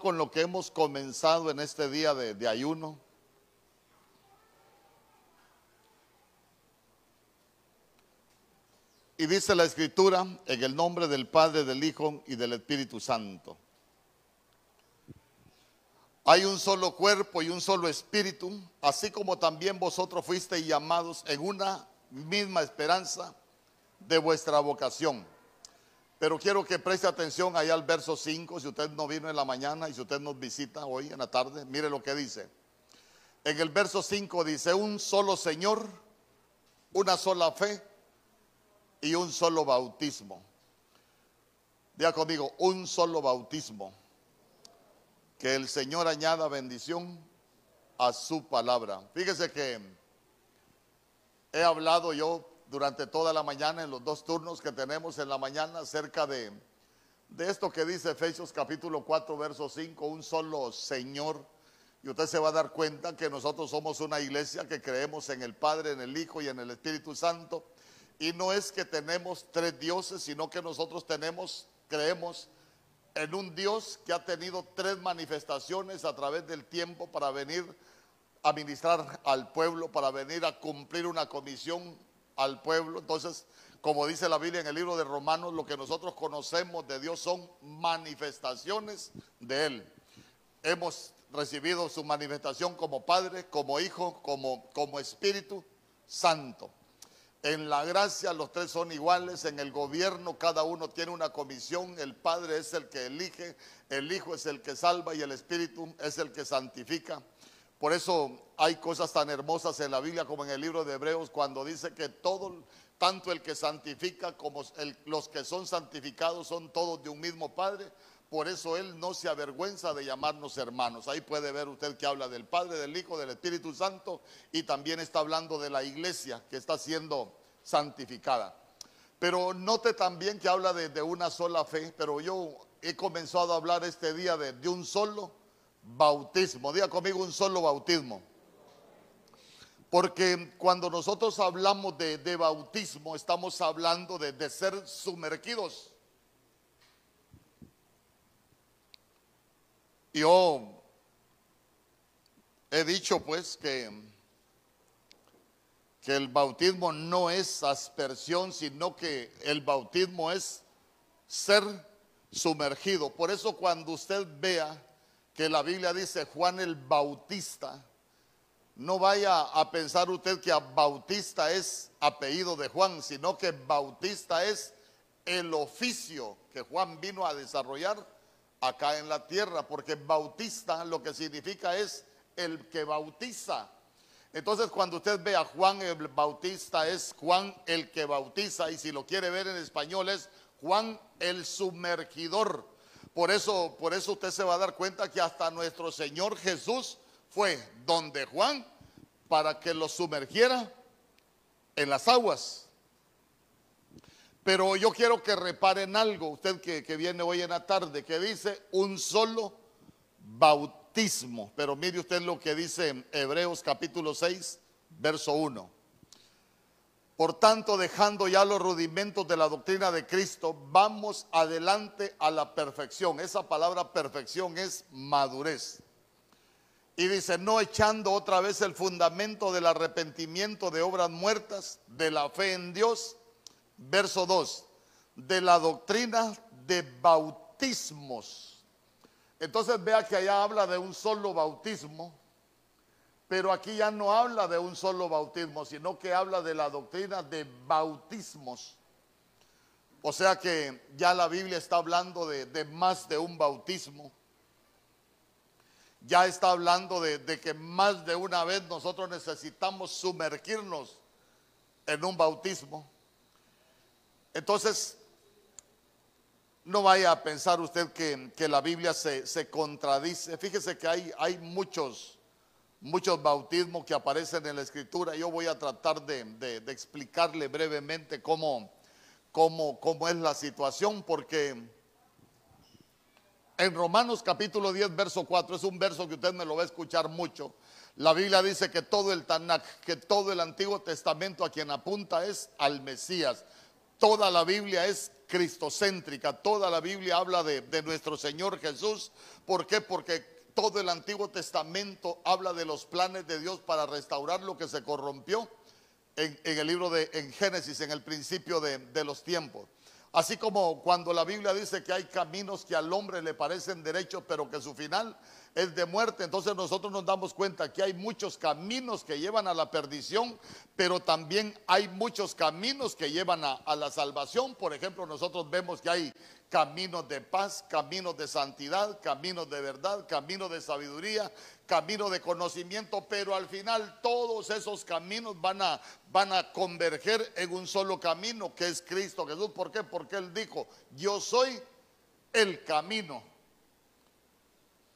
con lo que hemos comenzado en este día de, ayuno. Y dice la escritura en el nombre del Padre, del Hijo y del Espíritu Santo. Hay un solo cuerpo y un solo espíritu, así como también vosotros fuisteis llamados en una misma esperanza de vuestra vocación. Pero quiero que preste atención allá al verso 5, si usted no vino en la mañana y si usted nos visita hoy en la tarde, mire lo que dice. En el verso 5 dice, un solo Señor, una sola fe y un solo bautismo. Diga conmigo, un solo bautismo. Que el Señor añada bendición a su palabra. Fíjese que he hablado yo durante toda la mañana en los dos turnos que tenemos en la mañana acerca de, de esto que dice Efesios capítulo 4, verso 5, un solo Señor. Y usted se va a dar cuenta que nosotros somos una iglesia que creemos en el Padre, en el Hijo y en el Espíritu Santo. Y no es que tenemos tres dioses, sino que nosotros tenemos, creemos en un Dios que ha tenido tres manifestaciones a través del tiempo para venir a ministrar al pueblo, para venir a cumplir una comisión al pueblo. Entonces, como dice la Biblia en el libro de Romanos, lo que nosotros conocemos de Dios son manifestaciones de Él. Hemos recibido su manifestación como Padre, como Hijo, como, como Espíritu Santo. En la gracia los tres son iguales, en el gobierno cada uno tiene una comisión, el Padre es el que elige, el Hijo es el que salva y el Espíritu es el que santifica. Por eso hay cosas tan hermosas en la Biblia como en el libro de Hebreos cuando dice que todo, tanto el que santifica como los que son santificados son todos de un mismo Padre. Por eso Él no se avergüenza de llamarnos hermanos. Ahí puede ver usted que habla del Padre, del Hijo, del Espíritu Santo y también está hablando de la iglesia que está siendo santificada. Pero note también que habla de, una sola fe, pero yo he comenzado a hablar este día de, de un solo bautismo. Diga conmigo un solo bautismo. Porque cuando nosotros hablamos de, de bautismo, estamos hablando de, de ser sumergidos. Yo he dicho pues que, que el bautismo no es aspersión, sino que el bautismo es ser sumergido. Por eso cuando usted vea que la Biblia dice Juan el Bautista, no vaya a pensar usted que Bautista es apellido de Juan, sino que Bautista es el oficio que Juan vino a desarrollar acá en la tierra, porque Bautista lo que significa es el que bautiza. Entonces cuando usted ve a Juan el Bautista es Juan el que bautiza y si lo quiere ver en español es Juan el sumergidor. Por eso, por eso usted se va a dar cuenta que hasta nuestro Señor Jesús fue donde Juan para que lo sumergiera en las aguas. Pero yo quiero que reparen algo, usted que, que, viene hoy en la tarde, que dice un solo bautismo. Pero mire usted lo que dice en Hebreos capítulo 6, verso 1. Por tanto, dejando ya los rudimentos de la doctrina de Cristo, vamos adelante a la perfección. Esa palabra perfección es madurez. Y dice, no echando otra vez el fundamento del arrepentimiento de obras muertas, de la fe en Dios. Verso 2, de la doctrina de bautismos. Entonces vea que allá habla de un solo bautismo pero aquí ya no habla de un solo bautismo, sino que habla de la doctrina de bautismos. O sea que ya la Biblia está hablando de, más de un bautismo. Ya está hablando de, que más de una vez nosotros necesitamos sumergirnos en un bautismo. Entonces, no vaya a pensar usted que, la Biblia se, contradice. Fíjese que hay muchos muchos bautismos que aparecen en la escritura. Yo voy a tratar de, explicarle brevemente cómo, es la situación, porque en Romanos capítulo 10, verso 4, es un verso que usted me lo va a escuchar mucho. La Biblia dice que todo el Tanakh, que todo el Antiguo Testamento a quien apunta es al Mesías. Toda la Biblia es cristocéntrica. Toda la Biblia habla de, de nuestro Señor Jesús. ¿Por qué? Porque todo el Antiguo Testamento habla de los planes de Dios para restaurar lo que se corrompió en, el libro de en Génesis, en el principio de los tiempos. Así como cuando la Biblia dice que hay caminos que al hombre le parecen derechos, pero que su final es de muerte, entonces nosotros nos damos cuenta que hay muchos caminos que llevan a la perdición, pero también hay muchos caminos que llevan a, a la salvación. Por ejemplo, nosotros vemos que hay caminos de paz, caminos de santidad, caminos de verdad, caminos de sabiduría, camino de conocimiento, pero al final todos esos caminos van a, van a converger en un solo camino que es Cristo Jesús. ¿Por qué? Porque Él dijo, yo soy el camino.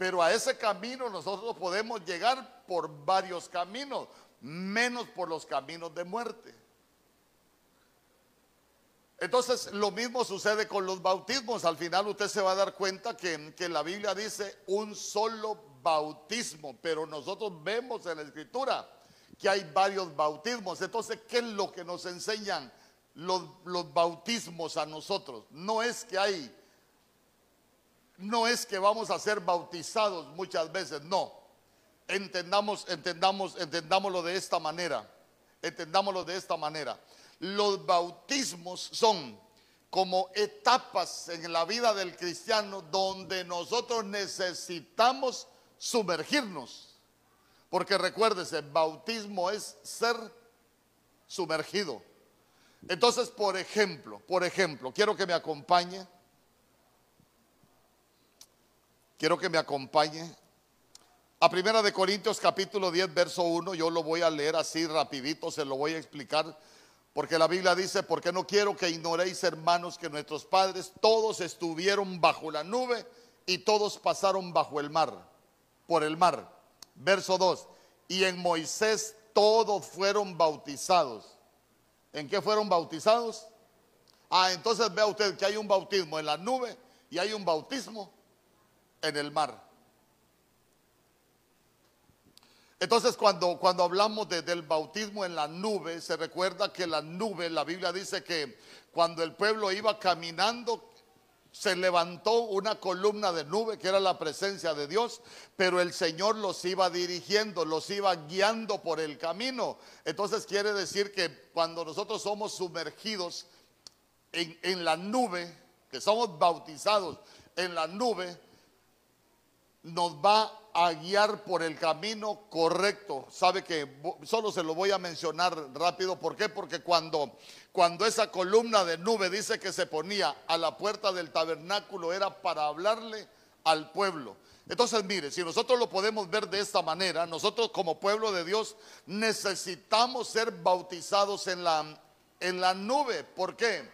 Pero a ese camino nosotros podemos llegar por varios caminos, menos por los caminos de muerte. Entonces lo mismo sucede con los bautismos. Al final usted se va a dar cuenta que, que la Biblia dice un solo bautismo, pero nosotros vemos en la escritura que hay varios bautismos. Entonces, ¿qué es lo que nos enseñan los, los bautismos a nosotros? No es que hay, no es que vamos a ser bautizados muchas veces, no. Entendamos, entendamos, entendámoslo de esta manera. Entendámoslo de esta manera. Los bautismos son como etapas en la vida del cristiano donde nosotros necesitamos sumergirnos. Porque recuérdese, bautismo es ser sumergido. Entonces, por ejemplo, por ejemplo, quiero que me acompañe. Quiero que me acompañe a Primera de Corintios capítulo 10 verso 1, yo lo voy a leer así rapidito, se lo voy a explicar, porque la Biblia dice, porque no quiero que ignoréis hermanos que nuestros padres todos estuvieron bajo la nube y todos pasaron bajo el mar, por el mar. Verso 2, y en Moisés todos fueron bautizados. ¿En qué fueron bautizados? Ah, entonces vea usted que hay un bautismo en la nube y hay un bautismo en el mar. Entonces cuando, cuando hablamos de, del bautismo en la nube, se recuerda que la nube, la Biblia dice que cuando el pueblo iba caminando, se levantó una columna de nube que era la presencia de Dios, pero el Señor los iba dirigiendo, los iba guiando por el camino. Entonces quiere decir que cuando nosotros somos sumergidos en, en la nube, que somos bautizados en la nube, nos va a guiar por el camino correcto. Sabe que solo se lo voy a mencionar rápido. ¿Por qué? Porque cuando, cuando esa columna de nube dice que se ponía a la puerta del tabernáculo era para hablarle al pueblo. Entonces, mire, si nosotros lo podemos ver de esta manera, nosotros como pueblo de Dios necesitamos ser bautizados en la, en la nube. ¿Por qué?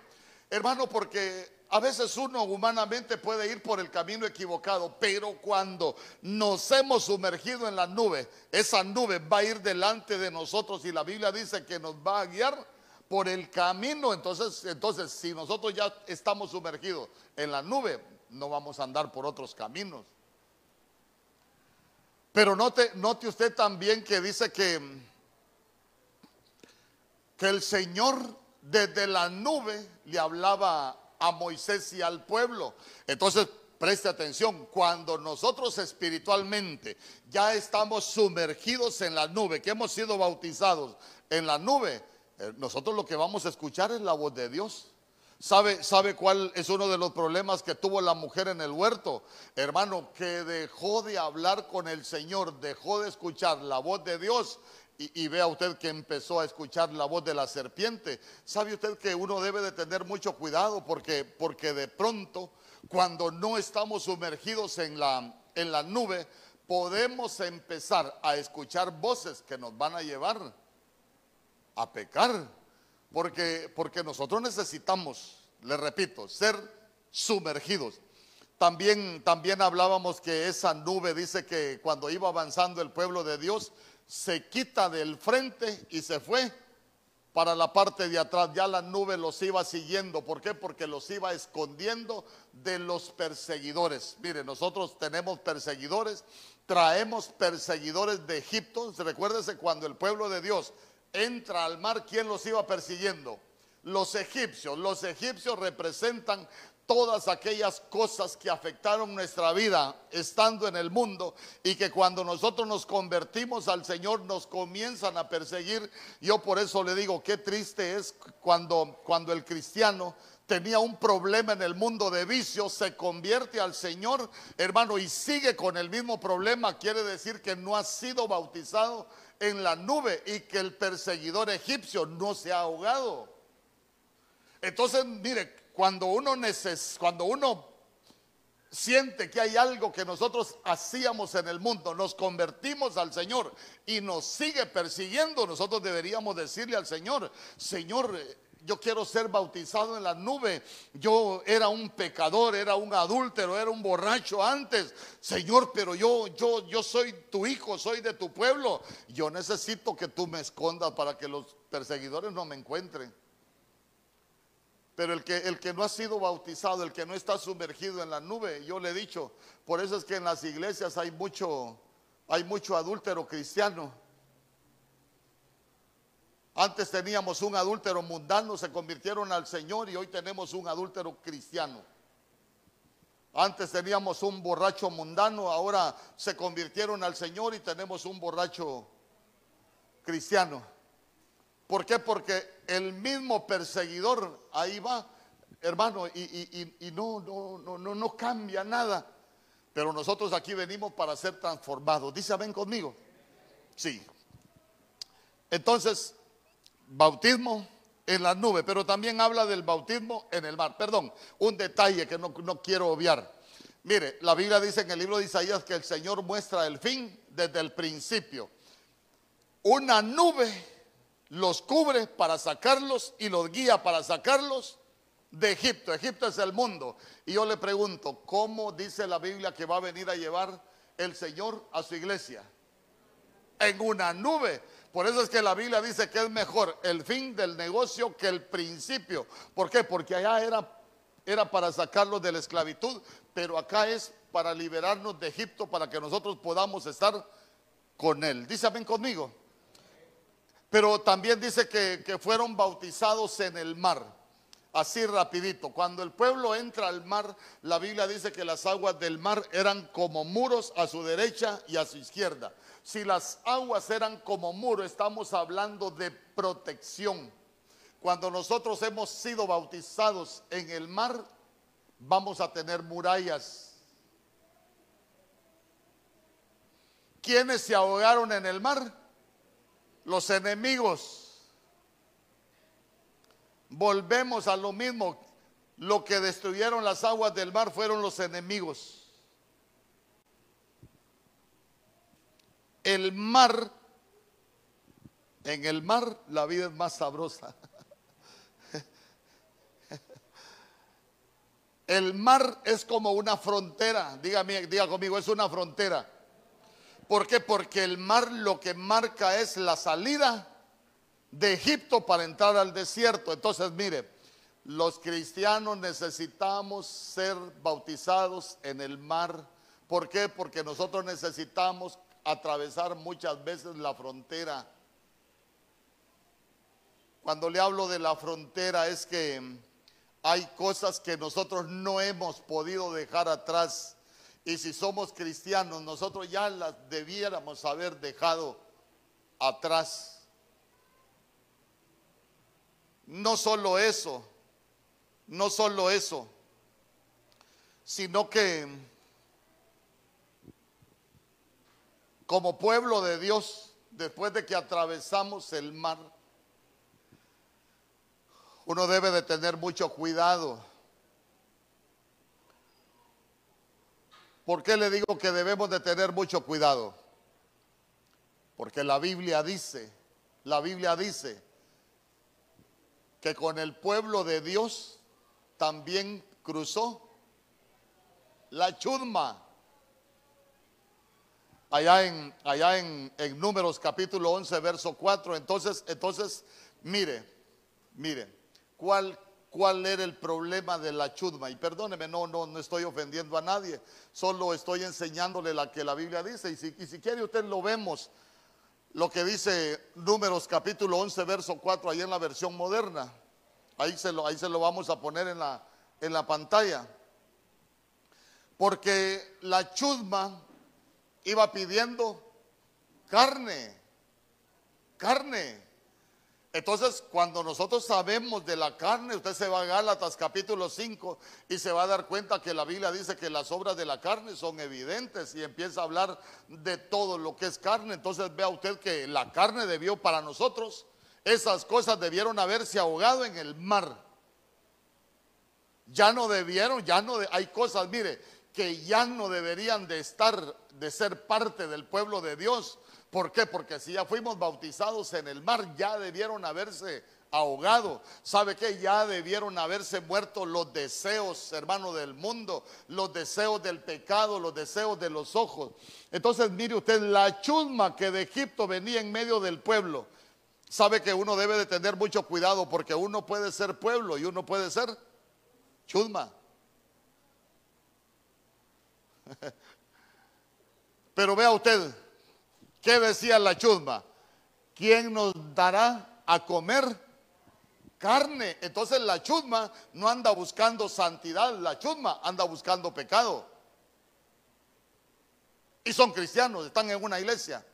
Hermano, porque a veces uno humanamente puede ir por el camino equivocado, pero cuando nos hemos sumergido en la nube, esa nube va a ir delante de nosotros y la Biblia dice que nos va a guiar por el camino. Entonces, entonces si nosotros ya estamos sumergidos en la nube, no vamos a andar por otros caminos. Pero note, note usted también que dice que, que el Señor desde la nube le hablaba a Moisés y al pueblo. Entonces, preste atención, cuando nosotros espiritualmente ya estamos sumergidos en la nube, que hemos sido bautizados en la nube, eh, nosotros lo que vamos a escuchar es la voz de Dios. ¿Sabe, ¿Sabe cuál es uno de los problemas que tuvo la mujer en el huerto? Hermano, que dejó de hablar con el Señor, dejó de escuchar la voz de Dios y, vea usted que empezó a escuchar la voz de la serpiente. ¿Sabe usted que uno debe de tener mucho cuidado porque, porque de pronto, cuando no estamos sumergidos en la, en la nube, podemos empezar a escuchar voces que nos van a llevar a pecar? Porque, porque nosotros necesitamos, le repito, ser sumergidos. También, también hablábamos que esa nube dice que cuando iba avanzando el pueblo de Dios, se quita del frente y se fue para la parte de atrás. Ya la nube los iba siguiendo. ¿Por qué? Porque los iba escondiendo de los perseguidores. Mire, nosotros tenemos perseguidores, traemos perseguidores de Egipto. Recuérdese cuando el pueblo de Dios entra al mar, ¿quién los iba persiguiendo? los egipcios. Los egipcios representan todas aquellas cosas que afectaron nuestra vida estando en el mundo y que cuando nosotros nos convertimos al Señor nos comienzan a perseguir. Yo por eso le digo, qué triste es cuando, cuando el cristiano tenía un problema en el mundo de vicios, se convierte al Señor, hermano, y sigue con el mismo problema, quiere decir que no ha sido bautizado en la nube y que el perseguidor egipcio no se ha ahogado. Entonces, mire, cuando uno neces cuando uno siente que hay algo que nosotros hacíamos en el mundo, nos convertimos al Señor y nos sigue persiguiendo, nosotros deberíamos decirle al Señor, Señor, yo quiero ser bautizado en la nube. Yo era un pecador, era un adúltero, era un borracho antes. Señor, pero yo yo yo soy tu hijo, soy de tu pueblo. Yo necesito que tú me escondas para que los perseguidores no me encuentren. Pero el que, el que no ha sido bautizado, el que no está sumergido en la nube, yo le he dicho, por eso es que en las iglesias hay mucho, hay mucho adúltero cristiano. Antes teníamos un adúltero mundano, se convirtieron al Señor y hoy tenemos un adúltero cristiano. Antes teníamos un borracho mundano, ahora se convirtieron al Señor y tenemos un borracho cristiano. ¿Por qué? Porque el mismo perseguidor ahí va, hermano, y, no, no, no, no, no cambia nada. Pero nosotros aquí venimos para ser transformados. Dice, ven conmigo. Sí. Entonces, bautismo en la nube, pero también habla del bautismo en el mar. Perdón, un detalle que no, no quiero obviar. Mire, la Biblia dice en el libro de Isaías que el Señor muestra el fin desde el principio. Una nube los cubre para sacarlos y los guía para sacarlos de Egipto. Egipto es el mundo. Y yo le pregunto, ¿cómo dice la Biblia que va a venir a llevar el Señor a su iglesia? En una nube. Por eso es que la Biblia dice que es mejor el fin del negocio que el principio. ¿Por qué? Porque allá era, era para sacarlos de la esclavitud, pero acá es para liberarnos de Egipto, para que nosotros podamos estar con Él. Ven conmigo. Pero también dice que, fueron bautizados en el mar. Así rapidito. Cuando el pueblo entra al mar, la Biblia dice que las aguas del mar eran como muros a su derecha y a su izquierda. Si las aguas eran como muros, estamos hablando de protección. Cuando nosotros hemos sido bautizados en el mar, vamos a tener murallas. ¿Quiénes se ahogaron en el mar? Los enemigos. Volvemos a lo mismo. Lo que destruyeron las aguas del mar fueron los enemigos. El mar, en el mar la vida es más sabrosa. El mar es como una frontera. Dígame, diga conmigo, es una frontera. ¿Por qué? Porque el mar lo que marca es la salida de Egipto para entrar al desierto. Entonces, mire, los cristianos necesitamos ser bautizados en el mar. ¿Por qué? Porque nosotros necesitamos atravesar muchas veces la frontera. Cuando le hablo de la frontera es que hay cosas que nosotros no hemos podido dejar atrás y si somos cristianos, nosotros ya las debiéramos haber dejado atrás. No solo eso, no solo eso, sino que como pueblo de Dios, después de que atravesamos el mar, uno debe de tener mucho cuidado ¿Por qué le digo que debemos de tener mucho cuidado? Porque la Biblia dice, la Biblia dice que con el pueblo de Dios también cruzó la chudma. Allá en, allá en, en Números capítulo 11, verso 4. Entonces, entonces, mire, mire, ¿cuál, cuál era el problema de la chudma. Y perdóneme, no, no, no estoy ofendiendo a nadie, solo estoy enseñándole la que la Biblia dice. Y si, y si quiere usted lo vemos, lo que dice Números capítulo 11, verso 4, ahí en la versión moderna. Ahí se lo, ahí se lo vamos a poner en la, en la pantalla. Porque la chusma iba pidiendo carne, carne. Entonces, cuando nosotros sabemos de la carne, usted se va a Gálatas capítulo 5 y se va a dar cuenta que la Biblia dice que las obras de la carne son evidentes y empieza a hablar de todo lo que es carne. Entonces, vea usted que la carne debió para nosotros, esas cosas debieron haberse ahogado en el mar. Ya no debieron, ya no, hay cosas, mire, que ya no deberían de estar, de ser parte del pueblo de Dios ¿Por qué? Porque si ya fuimos bautizados en el mar, ya debieron haberse ahogado. ¿Sabe qué? Ya debieron haberse muerto los deseos, hermano, del mundo, los deseos del pecado, los deseos de los ojos. Entonces, mire usted, la chusma que de Egipto venía en medio del pueblo. Sabe que uno debe de tener mucho cuidado porque uno puede ser pueblo y uno puede ser chusma. Pero vea usted, ¿Qué decía la chusma? ¿Quién nos dará a comer carne? Entonces la chusma no anda buscando santidad, la chusma anda buscando pecado. Y son cristianos, están en una iglesia.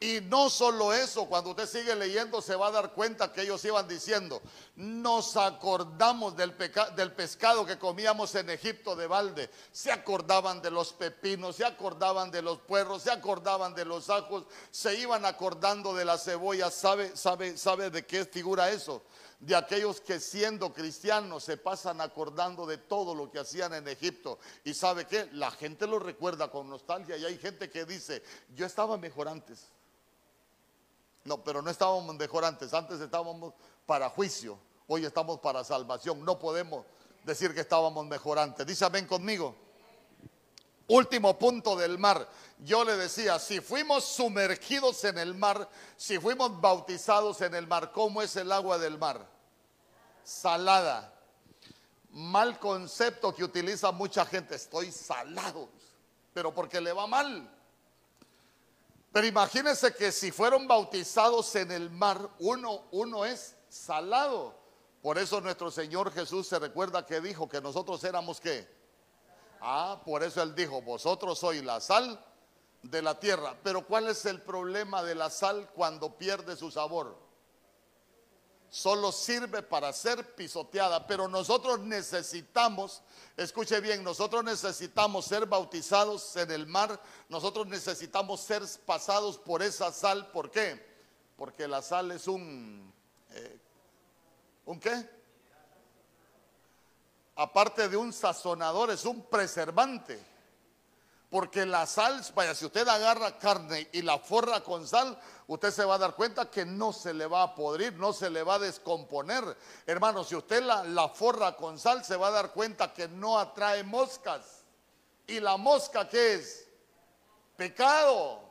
Y no solo eso, cuando usted sigue leyendo se va a dar cuenta que ellos iban diciendo, nos acordamos del, del, pescado que comíamos en Egipto de balde, se acordaban de los pepinos, se acordaban de los puerros, se acordaban de los ajos, se iban acordando de la cebolla, ¿sabe, sabe, sabe de qué figura eso? De aquellos que siendo cristianos se pasan acordando de todo lo que hacían en Egipto. Y sabe qué, la gente lo recuerda con nostalgia y hay gente que dice, yo estaba mejor antes. Pero no estábamos mejor antes. Antes estábamos para juicio. Hoy estamos para salvación. No podemos decir que estábamos mejor antes. Dice amén conmigo. Último punto del mar. Yo le decía, si fuimos sumergidos en el mar, si fuimos bautizados en el mar, ¿cómo es el agua del mar? Salada. Mal concepto que utiliza mucha gente. Estoy salado, pero porque le va mal. Pero imagínense que si fueron bautizados en el mar, uno, uno es salado. Por eso nuestro Señor Jesús se recuerda que dijo que nosotros éramos qué. Ah, por eso Él dijo, vosotros sois la sal de la tierra. Pero ¿cuál es el problema de la sal cuando pierde su sabor? Solo sirve para ser pisoteada, pero nosotros necesitamos, escuche bien, nosotros necesitamos ser bautizados en el mar, nosotros necesitamos ser pasados por esa sal, ¿por qué? Porque la sal es un, eh, ¿un qué? Aparte de un sazonador, es un preservante. Porque la sal, vaya, si usted agarra carne y la forra con sal, usted se va a dar cuenta que no se le va a podrir, no se le va a descomponer. Hermano, si usted la, la forra con sal, se va a dar cuenta que no atrae moscas. ¿Y la mosca qué es? Pecado.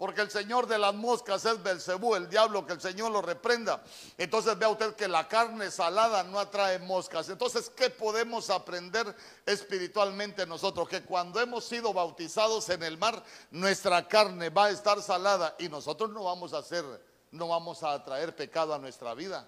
Porque el Señor de las moscas es Belcebú, el diablo, que el Señor lo reprenda. Entonces vea usted que la carne salada no atrae moscas. Entonces, ¿qué podemos aprender espiritualmente nosotros? Que cuando hemos sido bautizados en el mar, nuestra carne va a estar salada y nosotros no vamos a hacer, no vamos a atraer pecado a nuestra vida.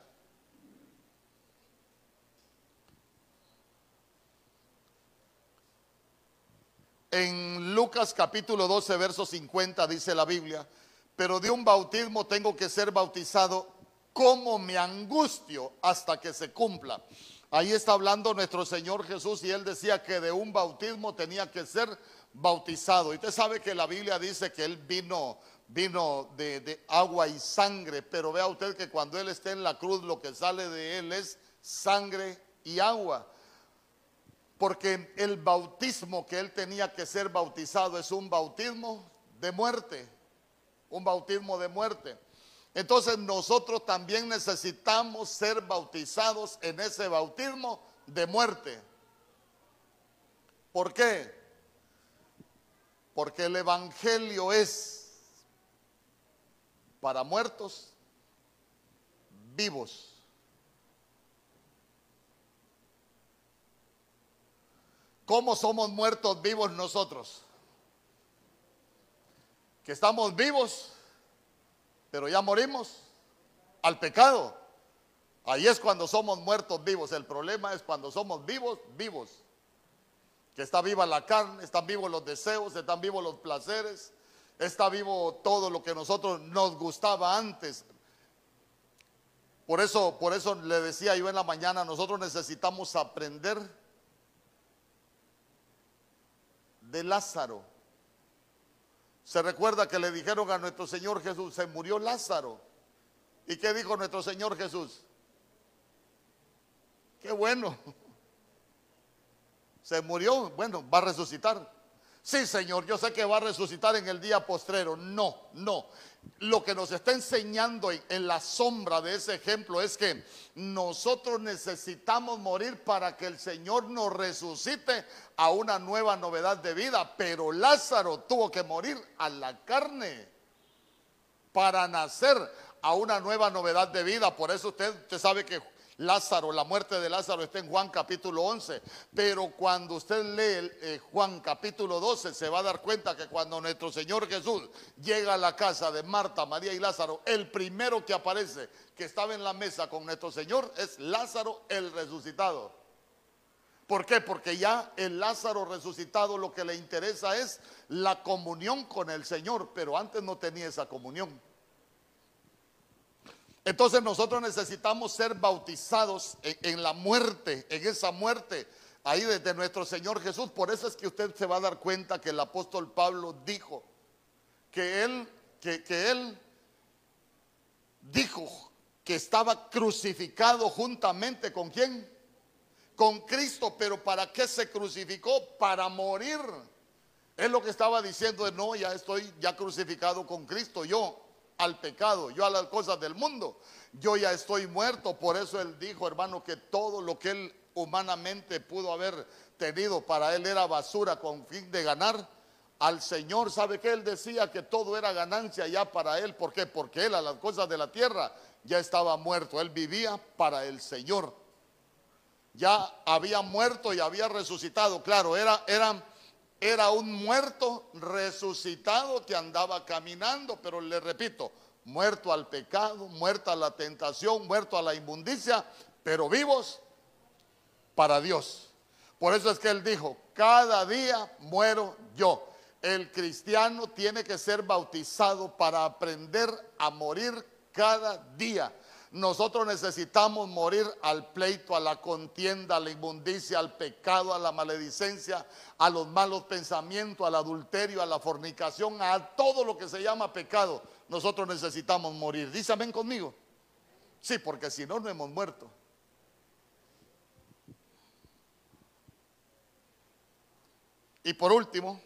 En Lucas capítulo 12, verso 50 dice la Biblia, pero de un bautismo tengo que ser bautizado como me angustio hasta que se cumpla. Ahí está hablando nuestro Señor Jesús y él decía que de un bautismo tenía que ser bautizado. Y usted sabe que la Biblia dice que él vino, vino de, de agua y sangre, pero vea usted que cuando él esté en la cruz lo que sale de él es sangre y agua porque el bautismo que él tenía que ser bautizado es un bautismo de muerte, un bautismo de muerte. Entonces nosotros también necesitamos ser bautizados en ese bautismo de muerte. ¿Por qué? Porque el Evangelio es para muertos vivos. ¿Cómo somos muertos vivos nosotros? Que estamos vivos, pero ya morimos al pecado. Ahí es cuando somos muertos vivos. El problema es cuando somos vivos, vivos. Que está viva la carne, están vivos los deseos, están vivos los placeres, está vivo todo lo que nosotros nos gustaba antes. Por eso, por eso le decía yo en la mañana, nosotros necesitamos aprender de Lázaro. Se recuerda que le dijeron a nuestro Señor Jesús, se murió Lázaro. ¿Y qué dijo nuestro Señor Jesús? Qué bueno. Se murió, bueno, va a resucitar. Sí, Señor, yo sé que va a resucitar en el día postrero. No, no. Lo que nos está enseñando en, la sombra de ese ejemplo es que nosotros necesitamos morir para que el Señor nos resucite a una nueva novedad de vida. Pero Lázaro tuvo que morir a la carne para nacer a una nueva novedad de vida. Por eso usted, usted sabe que Lázaro, la muerte de Lázaro está en Juan capítulo 11, pero cuando usted lee eh, Juan capítulo 12 se va a dar cuenta que cuando nuestro Señor Jesús llega a la casa de Marta, María y Lázaro, el primero que aparece que estaba en la mesa con nuestro Señor es Lázaro el resucitado. ¿Por qué? Porque ya el Lázaro resucitado lo que le interesa es la comunión con el Señor, pero antes no tenía esa comunión. Entonces nosotros necesitamos ser bautizados en, la muerte, en esa muerte ahí desde nuestro Señor Jesús. Por eso es que usted se va a dar cuenta que el apóstol Pablo dijo que él, que, que él dijo que estaba crucificado juntamente con quién? Con Cristo, pero ¿para qué se crucificó? Para morir. Es lo que estaba diciendo, no, ya estoy ya crucificado con Cristo, yo al pecado, yo a las cosas del mundo. Yo ya estoy muerto, por eso él dijo, hermano, que todo lo que él humanamente pudo haber tenido para él era basura con fin de ganar al Señor. ¿Sabe que Él decía que todo era ganancia ya para él? ¿Por qué? Porque él a las cosas de la tierra ya estaba muerto. Él vivía para el Señor. Ya había muerto y había resucitado. Claro, era, era era un muerto resucitado que andaba caminando, pero le repito, muerto al pecado, muerto a la tentación, muerto a la inmundicia, pero vivos para Dios. Por eso es que él dijo, cada día muero yo. El cristiano tiene que ser bautizado para aprender a morir cada día. Nosotros necesitamos morir al pleito, a la contienda, a la inmundicia, al pecado, a la maledicencia, a los malos pensamientos, al adulterio, a la fornicación, a todo lo que se llama pecado. Nosotros necesitamos morir. Dice amén conmigo. Sí, porque si no, no hemos muerto. Y por último,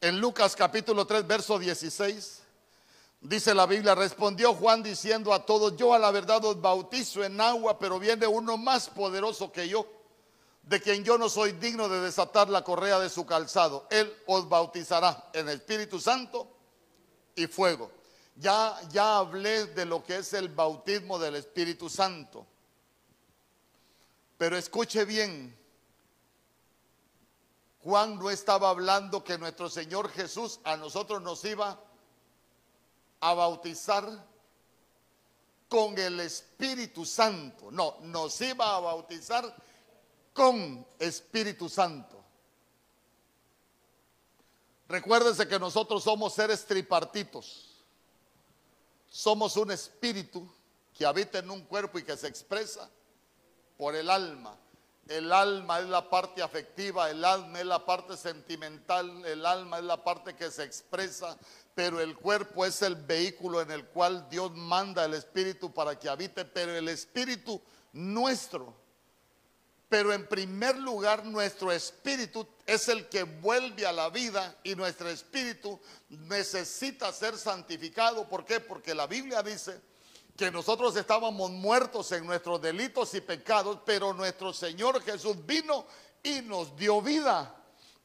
en Lucas capítulo 3, verso 16. Dice la Biblia, respondió Juan diciendo a todos, yo a la verdad os bautizo en agua, pero viene uno más poderoso que yo, de quien yo no soy digno de desatar la correa de su calzado. Él os bautizará en Espíritu Santo y fuego. Ya, ya hablé de lo que es el bautismo del Espíritu Santo. Pero escuche bien, Juan no estaba hablando que nuestro Señor Jesús a nosotros nos iba a bautizar con el Espíritu Santo. No, nos iba a bautizar con Espíritu Santo. Recuérdense que nosotros somos seres tripartitos. Somos un espíritu que habita en un cuerpo y que se expresa por el alma. El alma es la parte afectiva, el alma es la parte sentimental, el alma es la parte que se expresa, pero el cuerpo es el vehículo en el cual Dios manda el espíritu para que habite, pero el espíritu nuestro. Pero en primer lugar nuestro espíritu es el que vuelve a la vida y nuestro espíritu necesita ser santificado. ¿Por qué? Porque la Biblia dice que nosotros estábamos muertos en nuestros delitos y pecados, pero nuestro Señor Jesús vino y nos dio vida.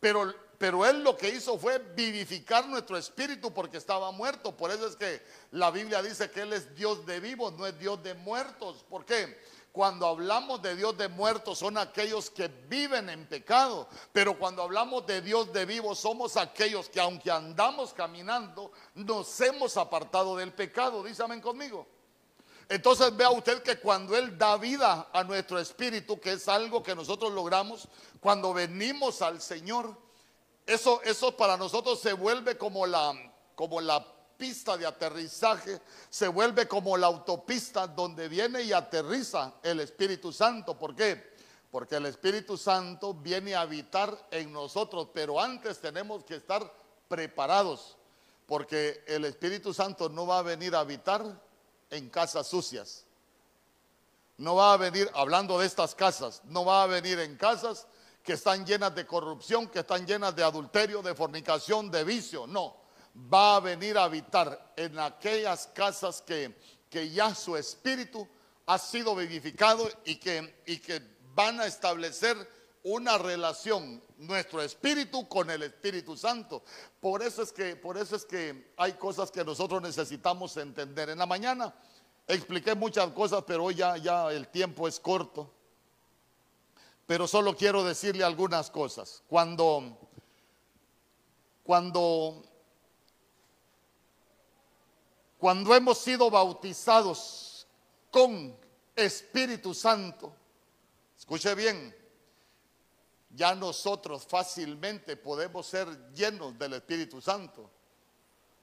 Pero, pero Él lo que hizo fue vivificar nuestro espíritu porque estaba muerto. Por eso es que la Biblia dice que Él es Dios de vivos, no es Dios de muertos. ¿Por qué? Cuando hablamos de Dios de muertos son aquellos que viven en pecado, pero cuando hablamos de Dios de vivos somos aquellos que aunque andamos caminando, nos hemos apartado del pecado. Dísame conmigo. Entonces vea usted que cuando Él da vida a nuestro espíritu, que es algo que nosotros logramos cuando venimos al Señor, eso, eso para nosotros se vuelve como la, como la pista de aterrizaje, se vuelve como la autopista donde viene y aterriza el Espíritu Santo. ¿Por qué? Porque el Espíritu Santo viene a habitar en nosotros, pero antes tenemos que estar preparados, porque el Espíritu Santo no va a venir a habitar en casas sucias. No va a venir, hablando de estas casas, no va a venir en casas que están llenas de corrupción, que están llenas de adulterio, de fornicación, de vicio. No, va a venir a habitar en aquellas casas que, que ya su espíritu ha sido vivificado y que, y que van a establecer una relación nuestro espíritu con el Espíritu Santo. Por eso es que por eso es que hay cosas que nosotros necesitamos entender. En la mañana expliqué muchas cosas, pero hoy ya ya el tiempo es corto. Pero solo quiero decirle algunas cosas. Cuando cuando cuando hemos sido bautizados con Espíritu Santo, escuche bien, ya nosotros fácilmente podemos ser llenos del Espíritu Santo.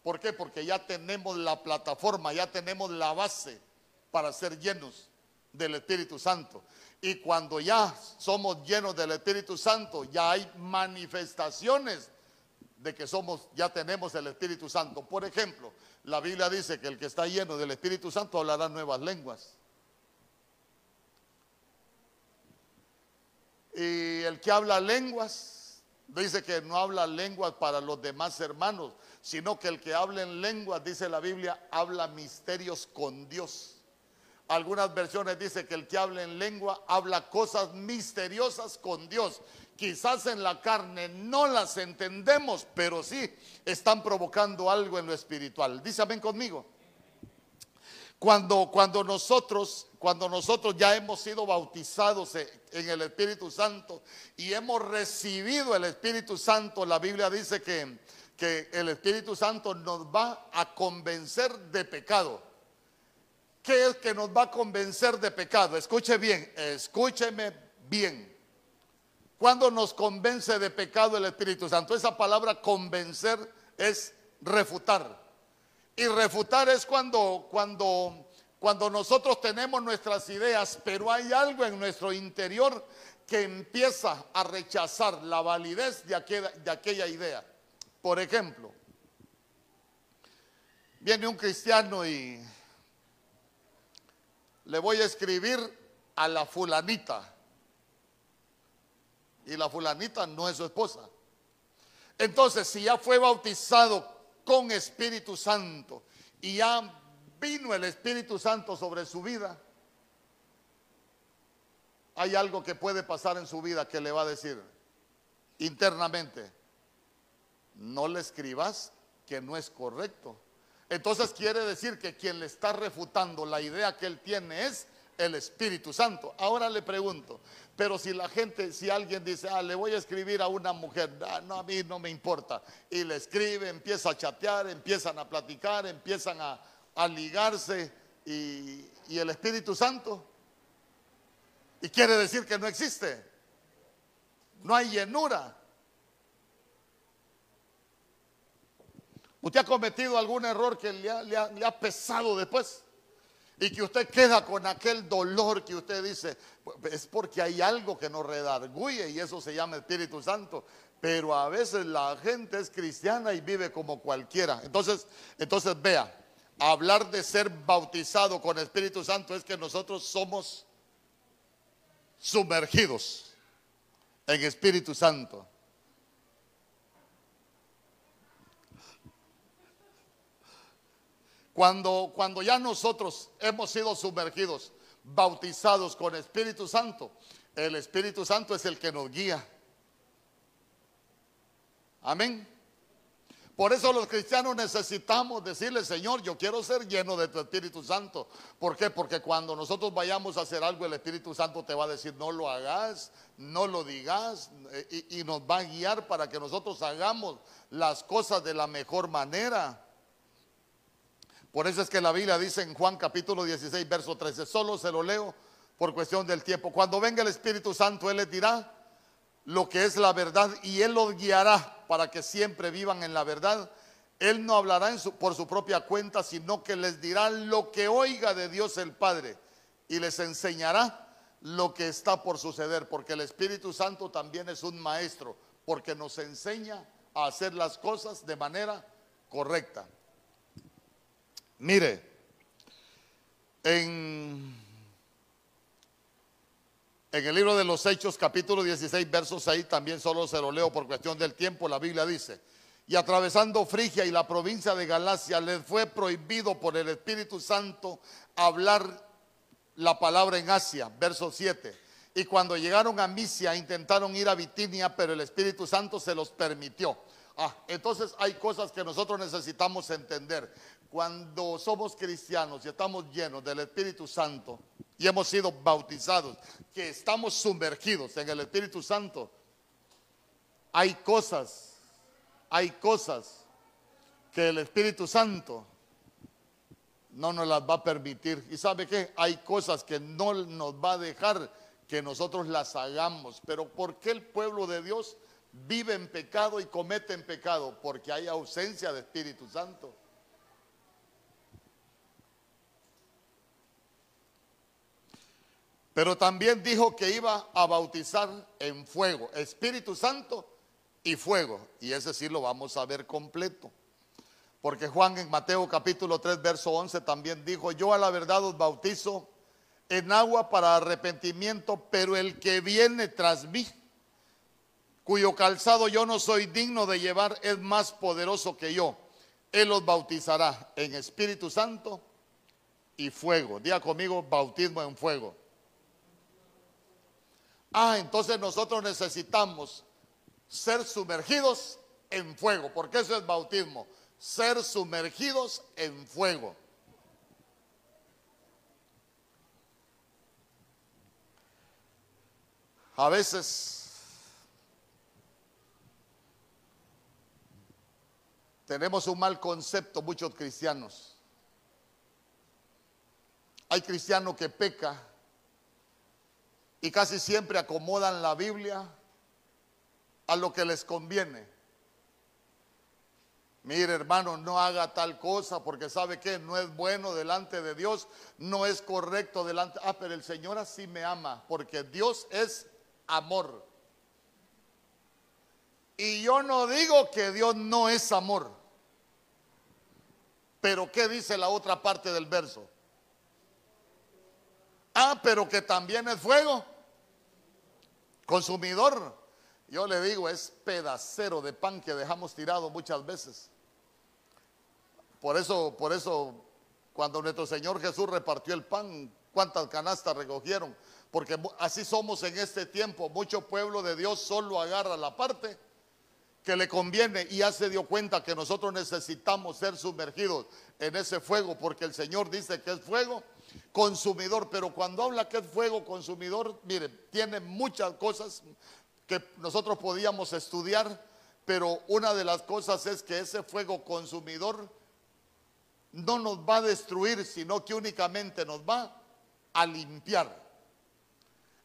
¿Por qué? Porque ya tenemos la plataforma, ya tenemos la base para ser llenos del Espíritu Santo. Y cuando ya somos llenos del Espíritu Santo, ya hay manifestaciones de que somos, ya tenemos el Espíritu Santo. Por ejemplo, la Biblia dice que el que está lleno del Espíritu Santo hablará nuevas lenguas. Y el que habla lenguas, dice que no habla lenguas para los demás hermanos, sino que el que habla en lenguas, dice la Biblia, habla misterios con Dios. Algunas versiones dice que el que habla en lengua habla cosas misteriosas con Dios. Quizás en la carne no las entendemos, pero sí están provocando algo en lo espiritual. Dice amén conmigo. Cuando, cuando, nosotros, cuando nosotros ya hemos sido bautizados en el Espíritu Santo y hemos recibido el Espíritu Santo, la Biblia dice que, que el Espíritu Santo nos va a convencer de pecado. ¿Qué es que nos va a convencer de pecado? Escuche bien, escúcheme bien. Cuando nos convence de pecado el Espíritu Santo, esa palabra convencer es refutar. Y refutar es cuando, cuando, cuando nosotros tenemos nuestras ideas, pero hay algo en nuestro interior que empieza a rechazar la validez de aquella, de aquella idea. Por ejemplo, viene un cristiano y le voy a escribir a la fulanita. Y la fulanita no es su esposa. Entonces, si ya fue bautizado con Espíritu Santo y ya vino el Espíritu Santo sobre su vida, hay algo que puede pasar en su vida que le va a decir internamente, no le escribas que no es correcto. Entonces quiere decir que quien le está refutando la idea que él tiene es el Espíritu Santo. Ahora le pregunto, pero si la gente, si alguien dice, ah, le voy a escribir a una mujer, ah, no, a mí no me importa, y le escribe, empieza a chatear, empiezan a platicar, empiezan a, ligarse, y, y el Espíritu Santo, y quiere decir que no existe, no hay llenura. ¿Usted ha cometido algún error que le ha pesado después? y que usted queda con aquel dolor que usted dice, es porque hay algo que nos redarguye y eso se llama Espíritu Santo. Pero a veces la gente es cristiana y vive como cualquiera. Entonces, entonces vea, hablar de ser bautizado con Espíritu Santo es que nosotros somos sumergidos en Espíritu Santo. Cuando, cuando ya nosotros hemos sido sumergidos, bautizados con Espíritu Santo, el Espíritu Santo es el que nos guía. Amén. Por eso los cristianos necesitamos decirle, Señor, yo quiero ser lleno de tu Espíritu Santo. ¿Por qué? Porque cuando nosotros vayamos a hacer algo, el Espíritu Santo te va a decir, no lo hagas, no lo digas, y, y nos va a guiar para que nosotros hagamos las cosas de la mejor manera. Por eso es que la Biblia dice en Juan capítulo 16, verso 13, solo se lo leo por cuestión del tiempo. Cuando venga el Espíritu Santo, Él les dirá lo que es la verdad y Él los guiará para que siempre vivan en la verdad. Él no hablará por su propia cuenta, sino que les dirá lo que oiga de Dios el Padre y les enseñará lo que está por suceder, porque el Espíritu Santo también es un maestro, porque nos enseña a hacer las cosas de manera correcta. Mire, en, el libro de los Hechos, capítulo 16, versos 6, también solo se lo leo por cuestión del tiempo, la Biblia dice, y atravesando Frigia y la provincia de Galacia, les fue prohibido por el Espíritu Santo hablar la palabra en Asia, verso 7. Y cuando llegaron a Misia intentaron ir a Bitinia, pero el Espíritu Santo se los permitió. Ah, entonces hay cosas que nosotros necesitamos entender. Cuando somos cristianos y estamos llenos del Espíritu Santo y hemos sido bautizados, que estamos sumergidos en el Espíritu Santo, hay cosas, hay cosas que el Espíritu Santo no nos las va a permitir. ¿Y sabe qué? Hay cosas que no nos va a dejar que nosotros las hagamos. Pero ¿por qué el pueblo de Dios vive en pecado y comete en pecado? Porque hay ausencia de Espíritu Santo. Pero también dijo que iba a bautizar en fuego, Espíritu Santo y fuego. Y ese sí lo vamos a ver completo. Porque Juan en Mateo capítulo 3, verso 11 también dijo, yo a la verdad os bautizo en agua para arrepentimiento, pero el que viene tras mí, cuyo calzado yo no soy digno de llevar, es más poderoso que yo. Él os bautizará en Espíritu Santo y fuego. Diga conmigo, bautismo en fuego. Ah, entonces nosotros necesitamos ser sumergidos en fuego, porque eso es bautismo ser sumergidos en fuego. A veces tenemos un mal concepto muchos cristianos. Hay cristianos que pecan y casi siempre acomodan la Biblia a lo que les conviene. Mire hermano, no haga tal cosa porque sabe que no es bueno delante de Dios, no es correcto delante. Ah, pero el Señor así me ama porque Dios es amor. Y yo no digo que Dios no es amor. Pero ¿qué dice la otra parte del verso? Ah, pero que también es fuego. Consumidor. Yo le digo, es pedacero de pan que dejamos tirado muchas veces. Por eso, por eso, cuando nuestro Señor Jesús repartió el pan, ¿cuántas canastas recogieron? Porque así somos en este tiempo. Mucho pueblo de Dios solo agarra la parte que le conviene y ya se dio cuenta que nosotros necesitamos ser sumergidos en ese fuego, porque el Señor dice que es fuego consumidor, pero cuando habla que es fuego consumidor, mire, tiene muchas cosas que nosotros podíamos estudiar, pero una de las cosas es que ese fuego consumidor no nos va a destruir, sino que únicamente nos va a limpiar.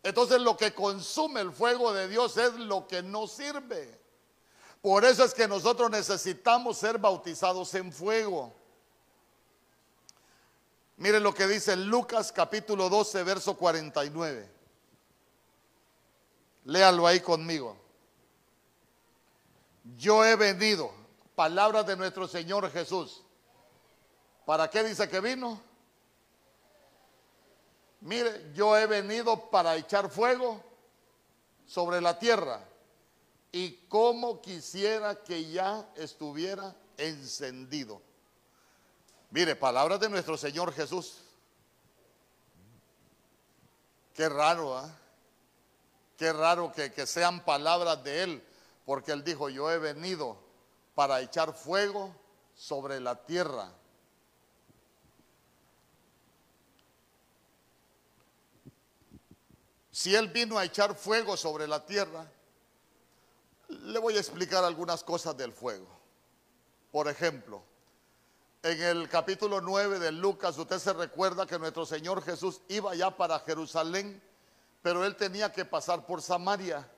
Entonces lo que consume el fuego de Dios es lo que no sirve. Por eso es que nosotros necesitamos ser bautizados en fuego. Mire lo que dice Lucas capítulo 12, verso 49. Léalo ahí conmigo. Yo he venido, palabras de nuestro Señor Jesús ¿Para qué dice que vino? Mire, yo he venido para echar fuego sobre la tierra y como quisiera que ya estuviera encendido. Mire, palabras de nuestro Señor Jesús. Qué raro, ¿ah? Qué raro que, que sean palabras de Él, porque Él dijo, yo he venido para echar fuego sobre la tierra Si Él vino a echar fuego sobre la tierra, le voy a explicar algunas cosas del fuego. Por ejemplo, En el capítulo 9 de Lucas, usted se recuerda que nuestro Señor Jesús iba ya para Jerusalén, pero él tenía que pasar por Samaria.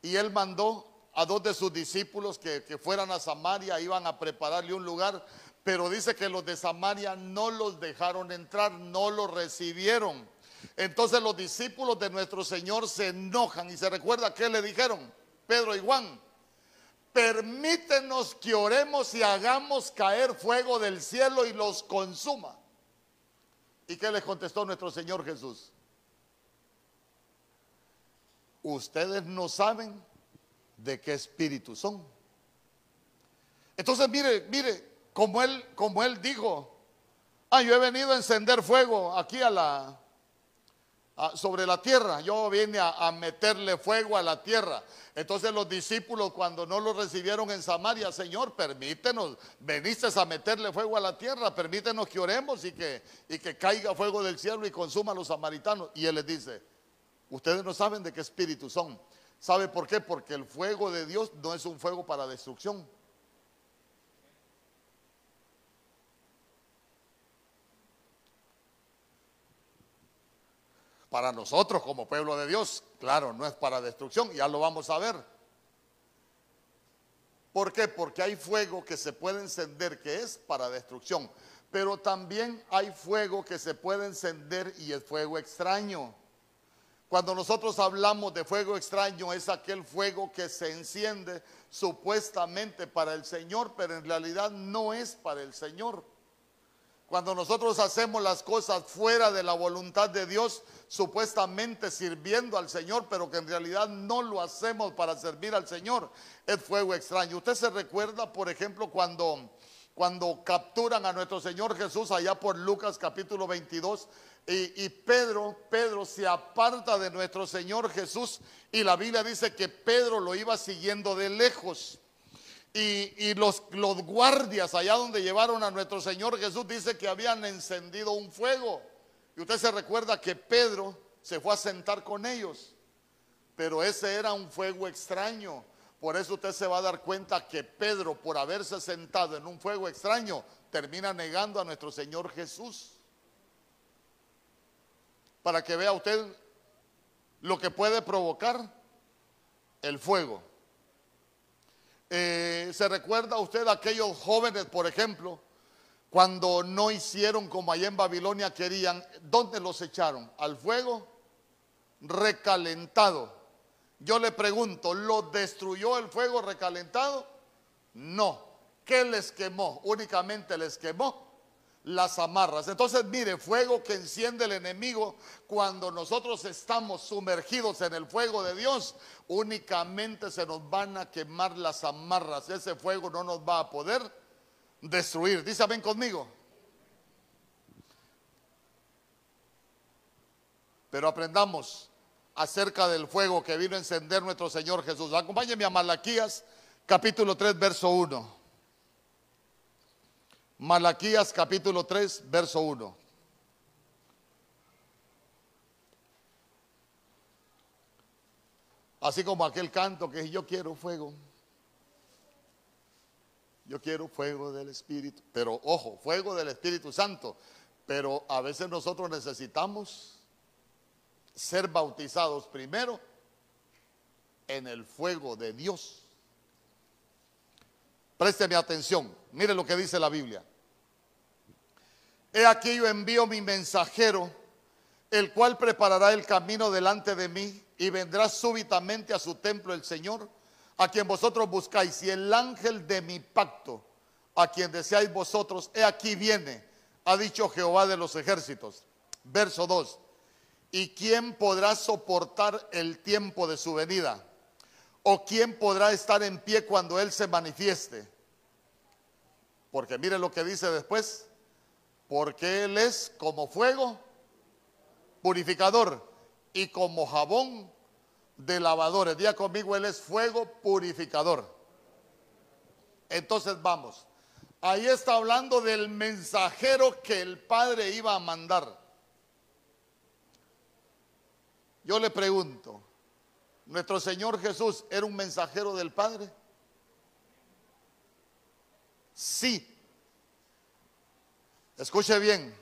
Y él mandó a dos de sus discípulos que, que fueran a Samaria, iban a prepararle un lugar, pero dice que los de Samaria no los dejaron entrar, no los recibieron. Entonces los discípulos de nuestro Señor se enojan y se recuerda que le dijeron, Pedro y Juan, permítenos que oremos y hagamos caer fuego del cielo y los consuma. ¿Y qué les contestó nuestro Señor Jesús? Ustedes no saben de qué espíritu son. Entonces, mire, mire, como él, como él dijo, ah, yo he venido a encender fuego aquí a la, sobre la tierra. Yo vine a, meterle fuego a la tierra. Entonces los discípulos cuando no lo recibieron en Samaria, Señor, permítenos, veniste a meterle fuego a la tierra, permítenos que oremos y que, y que caiga fuego del cielo y consuma a los samaritanos. Y él les dice, ustedes no saben de qué espíritu son. ¿Sabe por qué? Porque el fuego de Dios no es un fuego para destrucción. Para nosotros como pueblo de Dios, claro, no es para destrucción, ya lo vamos a ver. ¿Por qué? Porque hay fuego que se puede encender que es para destrucción, pero también hay fuego que se puede encender y es fuego extraño. Cuando nosotros hablamos de fuego extraño es aquel fuego que se enciende supuestamente para el Señor, pero en realidad no es para el Señor. Cuando nosotros hacemos las cosas fuera de la voluntad de Dios, supuestamente sirviendo al Señor, pero que en realidad no lo hacemos para servir al Señor, es fuego extraño. Usted se recuerda, por ejemplo, cuando, cuando capturan a nuestro Señor Jesús allá por Lucas capítulo 22 y, y, Pedro, Pedro se aparta de nuestro Señor Jesús y la Biblia dice que Pedro lo iba siguiendo de lejos. Y, los, guardias allá donde llevaron a nuestro Señor Jesús dice que habían encendido un fuego. Y usted se recuerda que Pedro se fue a sentar con ellos. Pero ese era un fuego extraño. Por eso usted se va a dar cuenta que Pedro, por haberse sentado en un fuego extraño, termina negando a nuestro Señor Jesús. Para que vea usted lo que puede provocar el fuego. Eh, ¿Se recuerda usted a aquellos jóvenes, por ejemplo, cuando no hicieron como allá en Babilonia querían? ¿Dónde los echaron? ¿Al fuego? Recalentado. Yo le pregunto, ¿lo destruyó el fuego recalentado? No. ¿Qué les quemó? Únicamente les quemó las amarras. Entonces, mire, fuego que enciende el enemigo cuando nosotros estamos sumergidos en el fuego de Dios, únicamente se nos van a quemar las amarras. Ese fuego no nos va a poder destruir. Dice, ven conmigo. Pero aprendamos acerca del fuego que vino a encender nuestro Señor Jesús. Acompáñenme a Malaquías, capítulo 3, verso 1. Malaquías capítulo 3, verso 1. Así como aquel canto que yo quiero fuego. Yo quiero fuego del Espíritu. Pero ojo, fuego del Espíritu Santo. Pero a veces nosotros necesitamos ser bautizados primero en el fuego de Dios. Présteme atención. Mire lo que dice la Biblia. He aquí yo envío mi mensajero, el cual preparará el camino delante de mí y vendrá súbitamente a su templo el Señor, a quien vosotros buscáis. Y el ángel de mi pacto, a quien deseáis vosotros, he aquí viene, ha dicho Jehová de los ejércitos. Verso 2. ¿Y quién podrá soportar el tiempo de su venida? ¿O quién podrá estar en pie cuando Él se manifieste? Porque mire lo que dice después. Porque Él es como fuego purificador y como jabón de lavadores. Día conmigo, Él es fuego purificador. Entonces vamos. Ahí está hablando del mensajero que el Padre iba a mandar. Yo le pregunto, ¿Nuestro Señor Jesús era un mensajero del Padre? Sí. Escuche bien,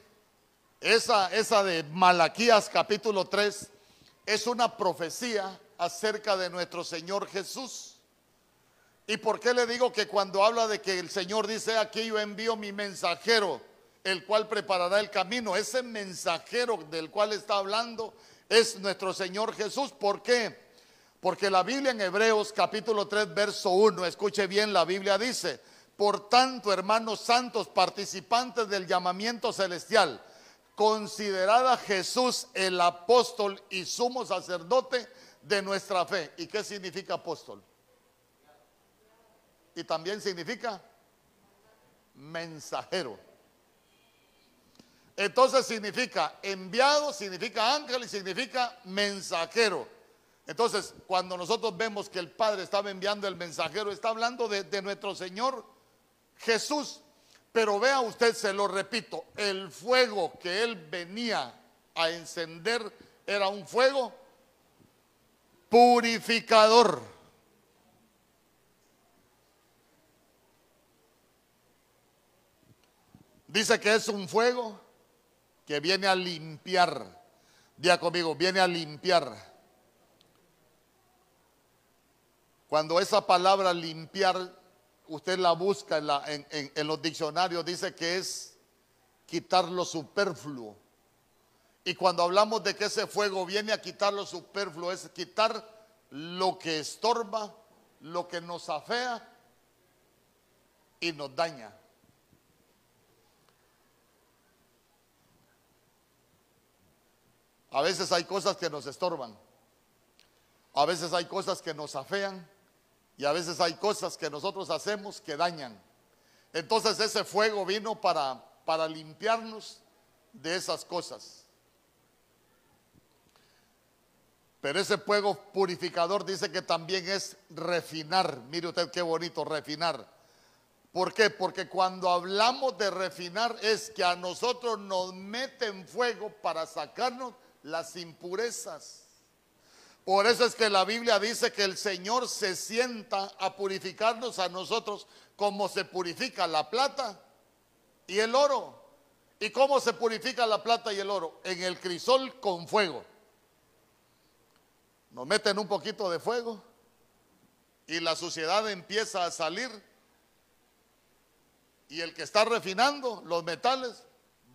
esa, esa de Malaquías capítulo 3 es una profecía acerca de nuestro Señor Jesús. ¿Y por qué le digo que cuando habla de que el Señor dice aquí yo envío mi mensajero, el cual preparará el camino? Ese mensajero del cual está hablando es nuestro Señor Jesús. ¿Por qué? Porque la Biblia en Hebreos capítulo 3 verso 1, escuche bien, la Biblia dice, por tanto, hermanos santos, participantes del llamamiento celestial, considerad a Jesús el apóstol y sumo sacerdote de nuestra fe. ¿Y qué significa apóstol? Y también significa mensajero. Entonces significa enviado, significa ángel y significa mensajero. Entonces, cuando nosotros vemos que el Padre estaba enviando el mensajero, está hablando de, nuestro Señor Jesús. Pero vea usted, se lo repito, el fuego que él venía a encender era un fuego purificador. Dice que es un fuego que viene a limpiar. Día conmigo, viene a limpiar. Cuando esa palabra limpiar usted la busca en, los diccionarios, dice que es quitar lo superfluo. Y cuando hablamos de que ese fuego viene a quitar lo superfluo, es quitar lo que estorba, lo que nos afea y nos daña. A veces hay cosas que nos estorban. A veces hay cosas que nos afean y a veces hay cosas que nosotros hacemos que dañan. Entonces ese fuego vino para, para limpiarnos de esas cosas. Pero ese fuego purificador dice que también es refinar. Mire usted qué bonito, refinar. ¿Por qué? Porque cuando hablamos de refinar es que a nosotros nos meten fuego para sacarnos las impurezas. Por eso es que la Biblia dice que el Señor se sienta a purificarnos a nosotros como se purifica la plata y el oro. ¿Y cómo se purifica la plata y el oro? En el crisol con fuego. Nos meten un poquito de fuego y la suciedad empieza a salir. Y el que está refinando los metales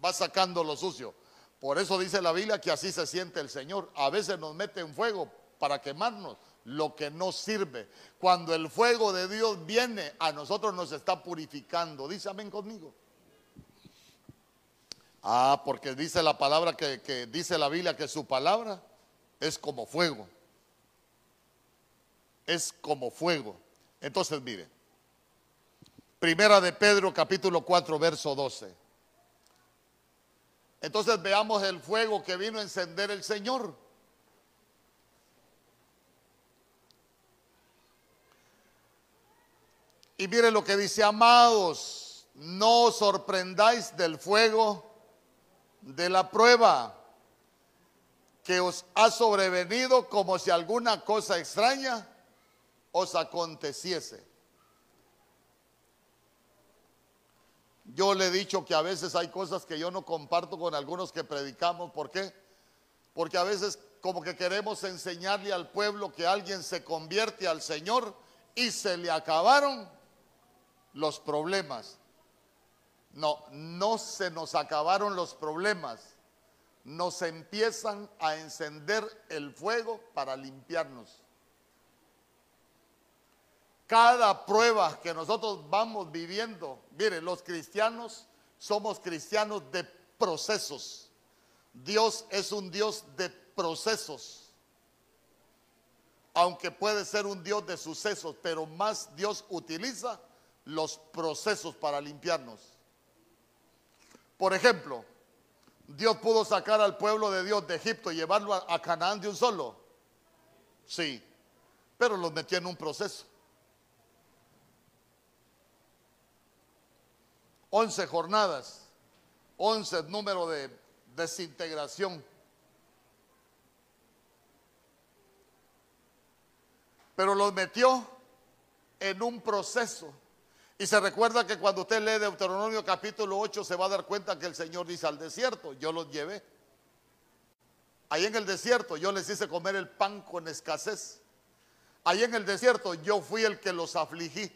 va sacando lo sucio. Por eso dice la Biblia que así se siente el Señor. A veces nos mete en fuego para quemarnos lo que no sirve. Cuando el fuego de Dios viene, a nosotros nos está purificando. Dice amén conmigo. Ah, porque dice la palabra que, dice la Biblia que su palabra es como fuego. Es como fuego. Entonces, mire. Primera de Pedro capítulo 4, verso 12. Entonces veamos el fuego que vino a encender el Señor. Y mire lo que dice, amados, no os sorprendáis del fuego de la prueba que os ha sobrevenido como si alguna cosa extraña os aconteciese. Yo le he dicho que a veces hay cosas que yo no comparto con algunos que predicamos. ¿Por qué? Porque a veces como que queremos enseñarle al pueblo que alguien se convierte al Señor y se le acabaron los problemas. No, no se nos acabaron los problemas. Nos empiezan a encender el fuego para limpiarnos. Cada prueba que nosotros vamos viviendo, miren, los cristianos somos cristianos de procesos. Dios es un Dios de procesos. Aunque puede ser un Dios de sucesos, pero más Dios utiliza los procesos para limpiarnos. Por ejemplo, Dios pudo sacar al pueblo de Dios de Egipto y llevarlo a, Canaán de un solo. Sí, pero los metió en un proceso. Once jornadas, once número de desintegración. Pero los metió en un proceso Y se recuerda que cuando usted lee Deuteronomio capítulo 8 se va a dar cuenta que el Señor dice al desierto, yo los llevé. Ahí en el desierto yo les hice comer el pan con escasez. Ahí en el desierto yo fui el que los afligí.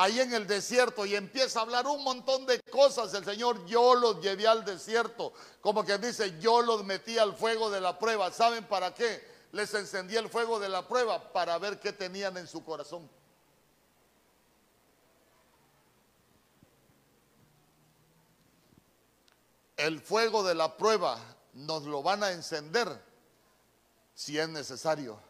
Ahí en el desierto y empieza a hablar un montón de cosas. El Señor, yo los llevé al desierto. Como que dice, yo los metí al fuego de la prueba. ¿Saben para qué? Les encendí el fuego de la prueba para ver qué tenían en su corazón. el fuego de la prueba nos lo van a encender si es necesario.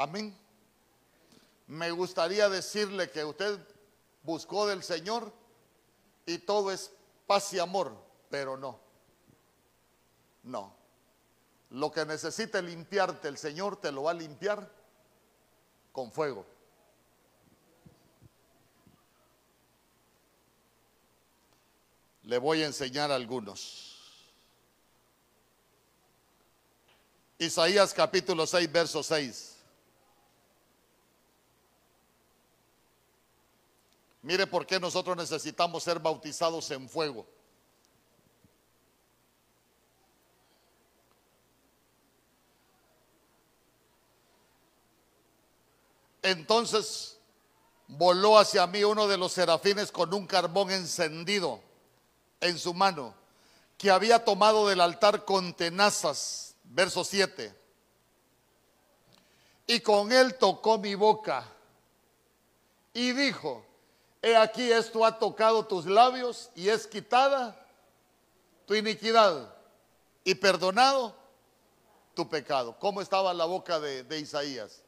Amén. Me gustaría decirle que usted buscó del Señor y todo es paz y amor, pero no. No. Lo que necesite limpiarte, el Señor te lo va a limpiar con fuego. Le voy a enseñar algunos. Isaías capítulo 6, verso 6. Mire por qué nosotros necesitamos ser bautizados en fuego. Entonces voló hacia mí uno de los serafines con un carbón encendido en su mano, que había tomado del altar con tenazas, verso 7. Y con él tocó mi boca y dijo, he aquí esto ha tocado tus labios y es quitada tu iniquidad y perdonado tu pecado. ¿Cómo estaba la boca de, Isaías?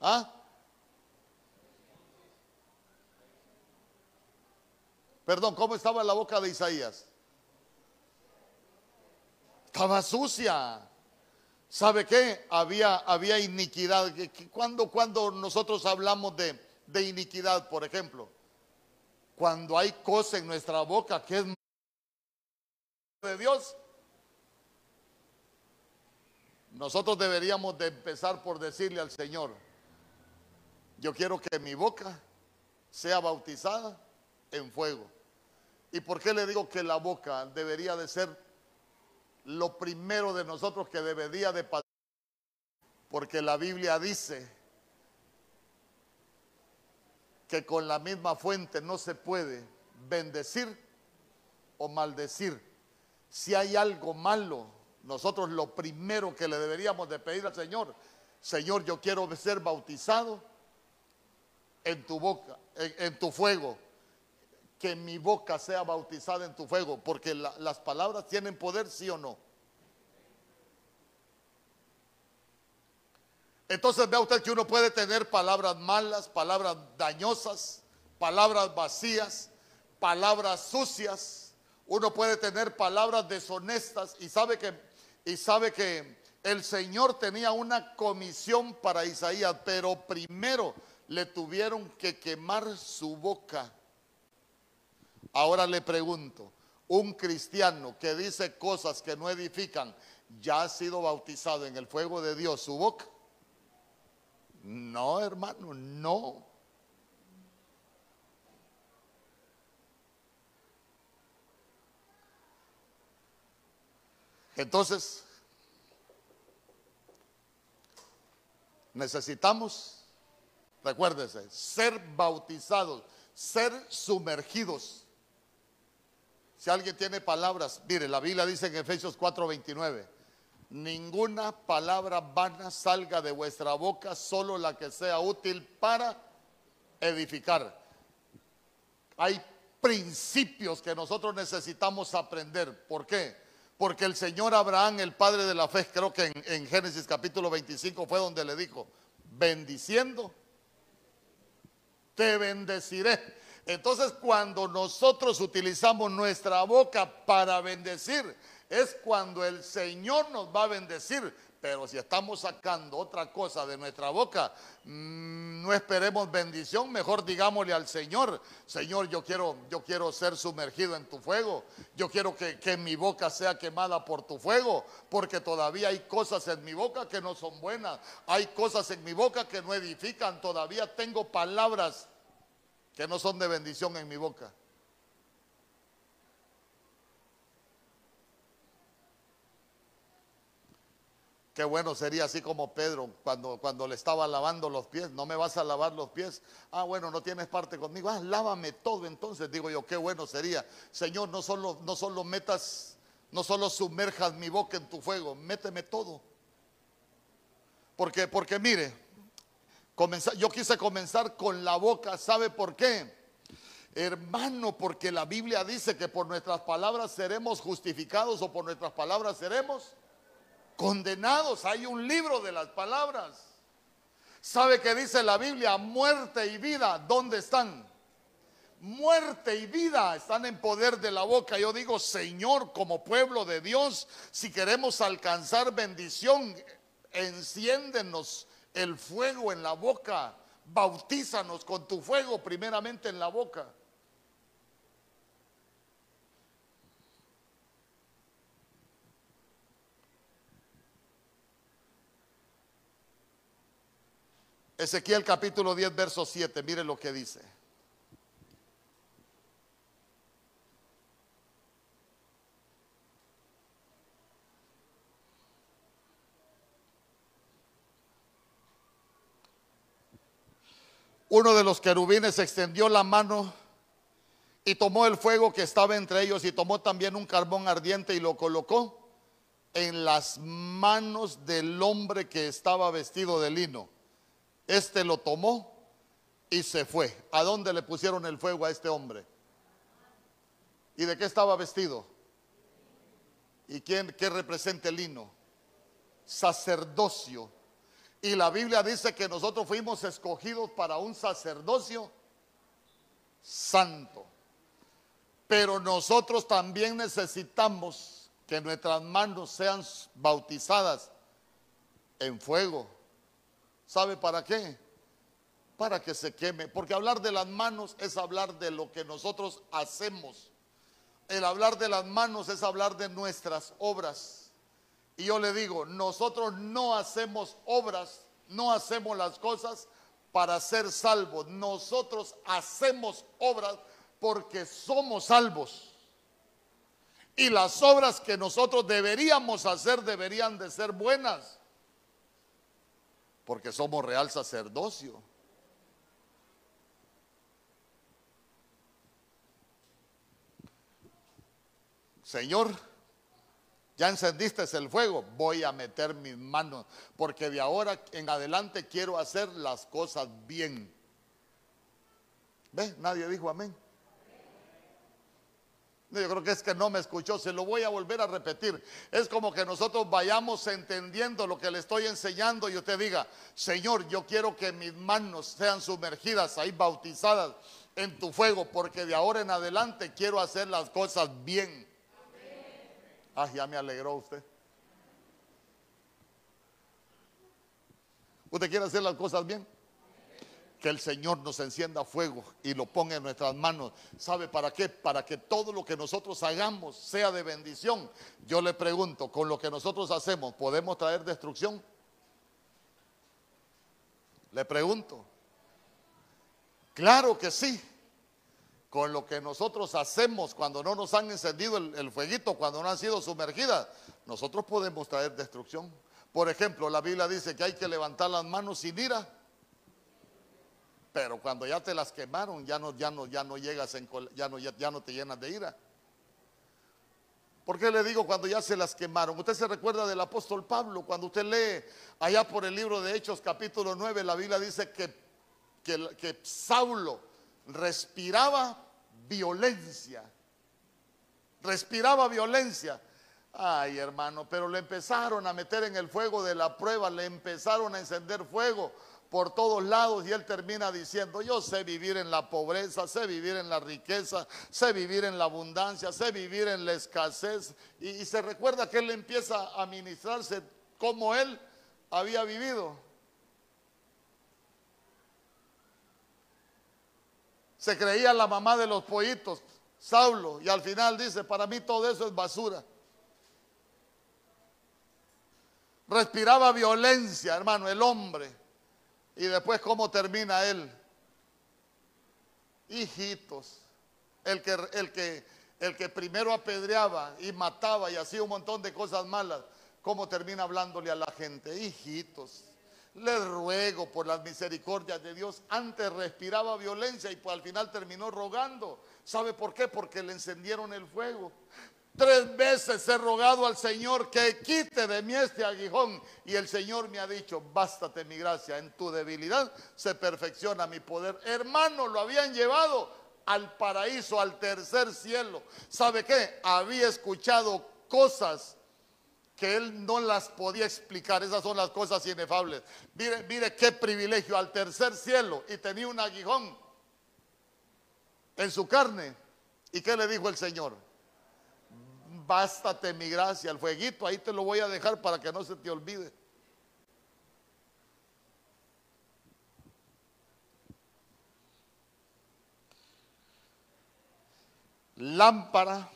¿Ah? Perdón, ¿cómo estaba la boca de Isaías? Estaba sucia. ¿Sabe qué? Había, había iniquidad. Cuando, cuando nosotros hablamos de, de iniquidad, por ejemplo, cuando hay cosa en nuestra boca que es de Dios, nosotros deberíamos de empezar por decirle al Señor, yo quiero que mi boca sea bautizada en fuego. ¿Y por qué le digo que la boca debería de ser lo primero de nosotros que debería de pasar? Porque la Biblia dice que con la misma fuente no se puede bendecir o maldecir. Si hay algo malo, nosotros lo primero que le deberíamos de pedir al Señor, Señor, yo quiero ser bautizado en tu boca, en, tu fuego. Que mi boca sea bautizada en tu fuego, porque las palabras tienen poder, sí o no. Entonces vea usted que uno puede tener palabras malas, palabras dañosas, palabras vacías, palabras sucias. Uno puede tener palabras deshonestas y sabe que y sabe que el Señor tenía una comisión para Isaías, pero primero le tuvieron que quemar su boca. Ahora le pregunto, un cristiano que dice cosas que no edifican, ¿ya ha sido bautizado en el fuego de Dios su boca? No, hermano, no. Entonces, necesitamos Recuérdese, ser bautizados, ser sumergidos. Si alguien tiene palabras, mire, la Biblia dice en Efesios 4:29, ninguna palabra vana salga de vuestra boca, solo la que sea útil para edificar. Hay principios que nosotros necesitamos aprender. ¿Por qué? Porque el Señor Abraham, el padre de la fe, creo que en, en Génesis capítulo 25 fue donde le dijo, bendiciendo te bendeciré. Entonces cuando nosotros utilizamos nuestra boca para bendecir, es cuando el Señor nos va a bendecir, Pero si estamos sacando otra cosa de nuestra boca, mm, no esperemos bendición, mejor digámosle al Señor, Señor, yo quiero, yo quiero ser sumergido en tu fuego, yo quiero que, que mi boca sea quemada por tu fuego, porque todavía hay cosas en mi boca que no son buenas, hay cosas en mi boca que no edifican, todavía tengo palabras que no son de bendición en mi boca. Qué bueno sería así como Pedro cuando, cuando le estaba lavando los pies. No me vas a lavar los pies. Ah, bueno, no tienes parte conmigo. Ah, lávame todo entonces. Digo yo, qué bueno sería. Señor, no solo, no solo metas, no solo sumerjas mi boca en tu fuego, méteme todo. Porque, porque mire, yo quise comenzar con la boca. ¿Sabe por qué? Hermano, porque la Biblia dice que por nuestras palabras seremos justificados o por nuestras palabras seremos condenados. Hay un libro de las palabras. ¿Sabe que dice la Biblia? Muerte y vida, ¿dónde están? Muerte y vida están en poder de la boca. Yo digo, Señor, como pueblo de Dios, si queremos alcanzar bendición, enciéndenos el fuego en la boca. Bautízanos con tu fuego primeramente en la boca. Ezequiel capítulo 10, verso 7, mire lo que dice. Uno de los querubines extendió la mano y tomó el fuego que estaba entre ellos y tomó también un carbón ardiente y lo colocó en las manos del hombre que estaba vestido de lino este lo tomó y se fue. ¿A dónde le pusieron el fuego a este hombre? ¿Y de qué estaba vestido? ¿Y quién qué representa el lino? Sacerdocio. Y la Biblia dice que nosotros fuimos escogidos para un sacerdocio santo. Pero nosotros también necesitamos que nuestras manos sean bautizadas en fuego ¿Sabe para qué? Para que se queme. Porque hablar de las manos es hablar de lo que nosotros hacemos. El hablar de las manos es hablar de nuestras obras. Y yo le digo, nosotros no hacemos obras, no hacemos las cosas para ser salvos. Nosotros hacemos obras porque somos salvos. Y las obras que nosotros deberíamos hacer deberían de ser buenas porque somos real sacerdocio. Señor, ya encendiste el fuego, voy a meter mis manos, porque de ahora en adelante quiero hacer las cosas bien. ¿Ve? Nadie dijo amén. Yo creo que es que no me escuchó, se lo voy a volver a repetir. Es como que nosotros vayamos entendiendo lo que le estoy enseñando y usted diga, Señor, yo quiero que mis manos sean sumergidas ahí, bautizadas en tu fuego, porque de ahora en adelante quiero hacer las cosas bien. Ah, ya me alegró usted. ¿Usted quiere hacer las cosas bien? Que el Señor nos encienda fuego y lo ponga en nuestras manos. ¿Sabe para qué? Para que todo lo que nosotros hagamos sea de bendición. Yo le pregunto, con lo que nosotros hacemos, ¿podemos traer destrucción? Le pregunto. Claro que sí. Con lo que nosotros hacemos cuando no nos han encendido el, fueguito, cuando no han sido sumergidas, nosotros podemos traer destrucción. Por ejemplo, la Biblia dice que hay que levantar las manos sin ira pero cuando ya te las quemaron, ya no, ya no, ya no llegas en, ya no, ya, no te llenas de ira. ¿Por qué le digo cuando ya se las quemaron? Usted se recuerda del apóstol Pablo, cuando usted lee allá por el libro de Hechos capítulo 9, la Biblia dice que, que, que Saulo respiraba violencia, respiraba violencia. Ay, hermano, pero le empezaron a meter en el fuego de la prueba, le empezaron a encender fuego por todos lados y él termina diciendo, yo sé vivir en la pobreza, sé vivir en la riqueza, sé vivir en la abundancia, sé vivir en la escasez. Y, se recuerda que él empieza a ministrarse como él había vivido. Se creía la mamá de los pollitos, Saulo, y al final dice, para mí todo eso es basura. Respiraba violencia, hermano, el hombre. Y después, ¿cómo termina él? Hijitos. El que, el que, el que primero apedreaba y mataba y hacía un montón de cosas malas, ¿cómo termina hablándole a la gente? Hijitos. Les ruego por las misericordias de Dios. Antes respiraba violencia y pues al final terminó rogando. ¿Sabe por qué? Porque le encendieron el fuego. Tres veces he rogado al Señor que quite de mí este aguijón. Y el Señor me ha dicho, bástate mi gracia, en tu debilidad se perfecciona mi poder. Hermano, lo habían llevado al paraíso, al tercer cielo. ¿Sabe qué? Había escuchado cosas que él no las podía explicar. Esas son las cosas inefables. Mire, mire qué privilegio al tercer cielo y tenía un aguijón en su carne. ¿Y qué le dijo el Señor? Bástate mi gracia, el fueguito, ahí te lo voy a dejar para que no se te olvide. Lámpara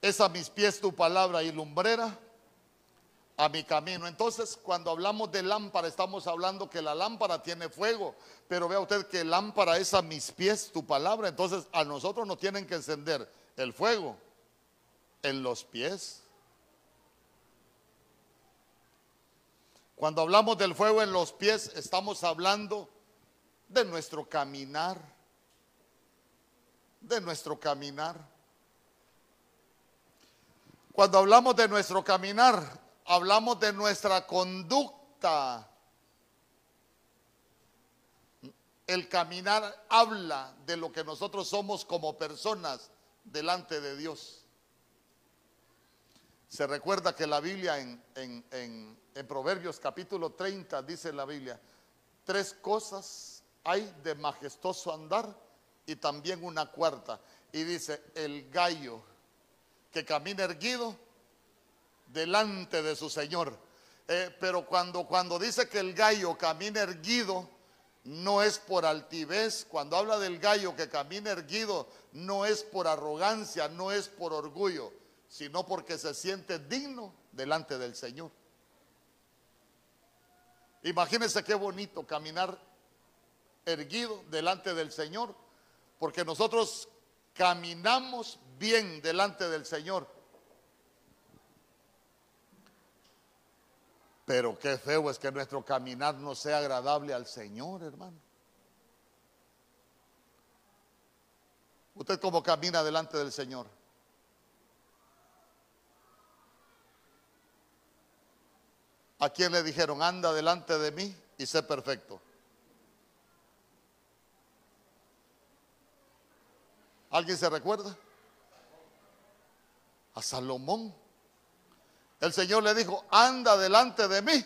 es a mis pies tu palabra y lumbrera a mi camino. Entonces, cuando hablamos de lámpara, estamos hablando que la lámpara tiene fuego, pero vea usted que lámpara es a mis pies tu palabra. Entonces, a nosotros nos tienen que encender el fuego en los pies. Cuando hablamos del fuego en los pies, estamos hablando de nuestro caminar, de nuestro caminar. Cuando hablamos de nuestro caminar, hablamos de nuestra conducta. El caminar habla de lo que nosotros somos como personas delante de Dios. Se recuerda que la Biblia en, Proverbios capítulo 30 dice la Biblia, tres cosas hay de majestuoso andar y también una cuarta. Y dice, el gallo que camina erguido delante de su Señor. Eh, pero cuando, cuando dice que el gallo camina erguido, no es por altivez. Cuando habla del gallo que camina erguido, no es por arrogancia, no es por orgullo sino porque se siente digno delante del Señor. Imagínense qué bonito caminar erguido delante del Señor, porque nosotros caminamos bien delante del Señor. Pero qué feo es que nuestro caminar no sea agradable al Señor, hermano. ¿Usted cómo camina delante del Señor? ¿A quién le dijeron, anda delante de mí y sé perfecto? ¿Alguien se recuerda? A Salomón. El Señor le dijo, anda delante de mí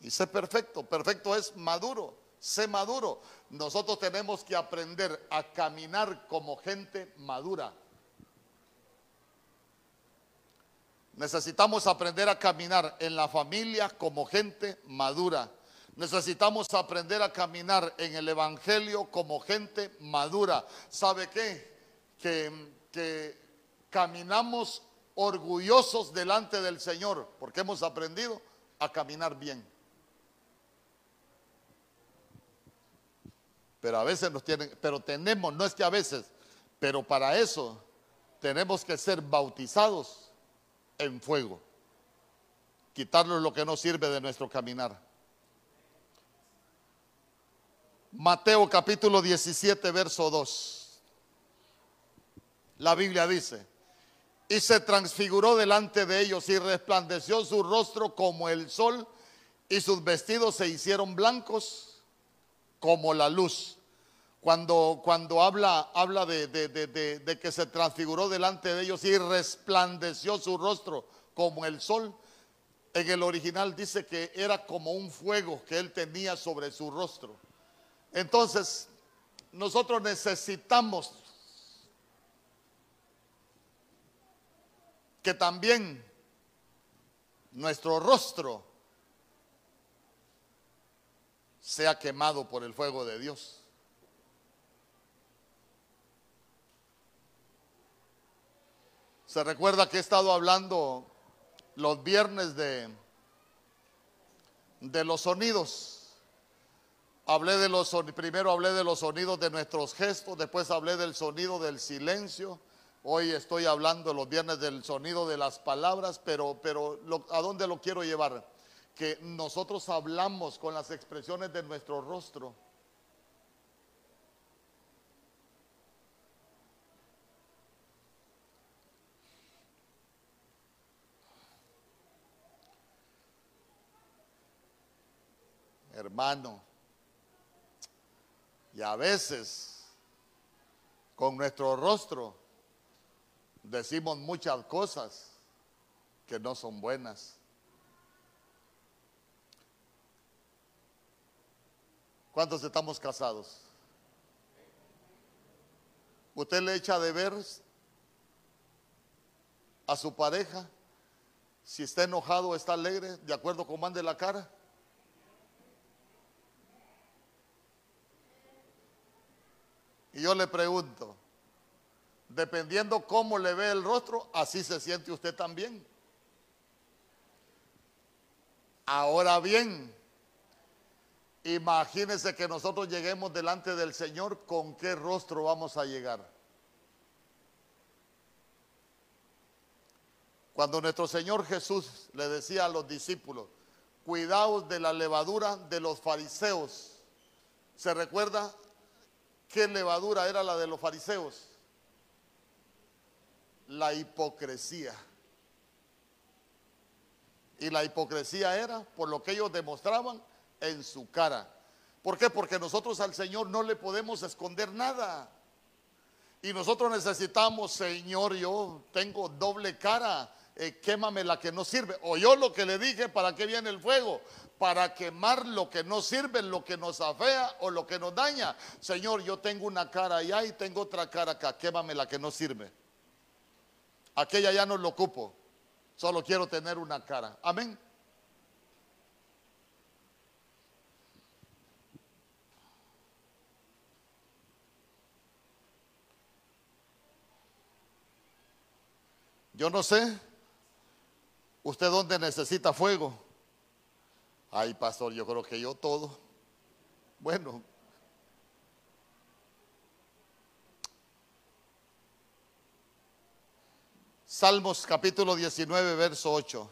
y sé perfecto. Perfecto es maduro, sé maduro. Nosotros tenemos que aprender a caminar como gente madura. Necesitamos aprender a caminar en la familia como gente madura. Necesitamos aprender a caminar en el Evangelio como gente madura. ¿Sabe qué? Que, que caminamos orgullosos delante del Señor porque hemos aprendido a caminar bien. Pero a veces nos tienen, pero tenemos, no es que a veces, pero para eso tenemos que ser bautizados en fuego. Quitarnos lo que no sirve de nuestro caminar. Mateo capítulo 17, verso 2. La Biblia dice, y se transfiguró delante de ellos y resplandeció su rostro como el sol y sus vestidos se hicieron blancos como la luz. Cuando, cuando habla, habla de, de, que se transfiguró delante de ellos y resplandeció su rostro como el sol, en el original dice que era como un fuego que él tenía sobre su rostro. Entonces, nosotros necesitamos que también nuestro rostro sea quemado por el fuego de Dios. Se recuerda que he estado hablando los viernes de, de los sonidos. Hablé de los primero hablé de los sonidos de nuestros gestos, después hablé del sonido del silencio. Hoy estoy hablando los viernes del sonido de las palabras, pero, pero ¿a dónde lo quiero llevar? Que nosotros hablamos con las expresiones de nuestro rostro. Hermano. Y a veces con nuestro rostro decimos muchas cosas que no son buenas. ¿Cuántos estamos casados? ¿Usted le echa de ver a su pareja si está enojado o está alegre, de acuerdo con mande la cara? Y yo le pregunto, dependiendo cómo le ve el rostro, así se siente usted también. Ahora bien, imagínese que nosotros lleguemos delante del Señor, ¿con qué rostro vamos a llegar? Cuando nuestro Señor Jesús le decía a los discípulos, cuidaos de la levadura de los fariseos, ¿se recuerda? ¿Qué levadura era la de los fariseos? La hipocresía. Y la hipocresía era por lo que ellos demostraban en su cara. ¿Por qué? Porque nosotros al Señor no le podemos esconder nada. Y nosotros necesitamos, Señor, yo tengo doble cara, eh, quémame la que no sirve. O yo lo que le dije, ¿para qué viene el fuego? Para quemar lo que no sirve, lo que nos afea o lo que nos daña. Señor, yo tengo una cara allá y tengo otra cara acá, quémame la que no sirve. Aquella ya no lo ocupo, solo quiero tener una cara. Amén. Yo no sé, usted dónde necesita fuego. Ay, pastor, yo creo que yo todo. Bueno. Salmos capítulo 19, verso 8.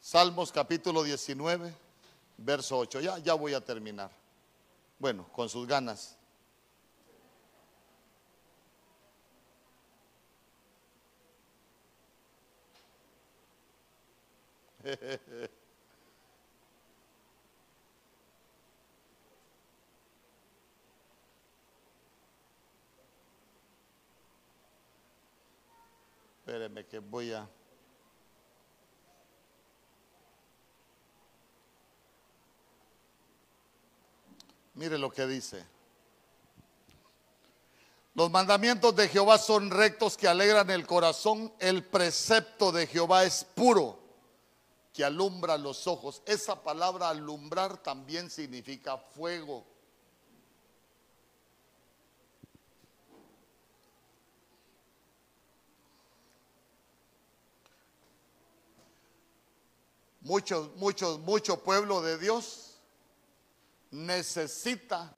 Salmos capítulo 19, verso 8. Ya, ya voy a terminar. Bueno, con sus ganas. Espérenme que voy a... Mire lo que dice. Los mandamientos de Jehová son rectos que alegran el corazón. El precepto de Jehová es puro que alumbra los ojos. Esa palabra alumbrar también significa fuego. Muchos, muchos, mucho pueblo de Dios necesita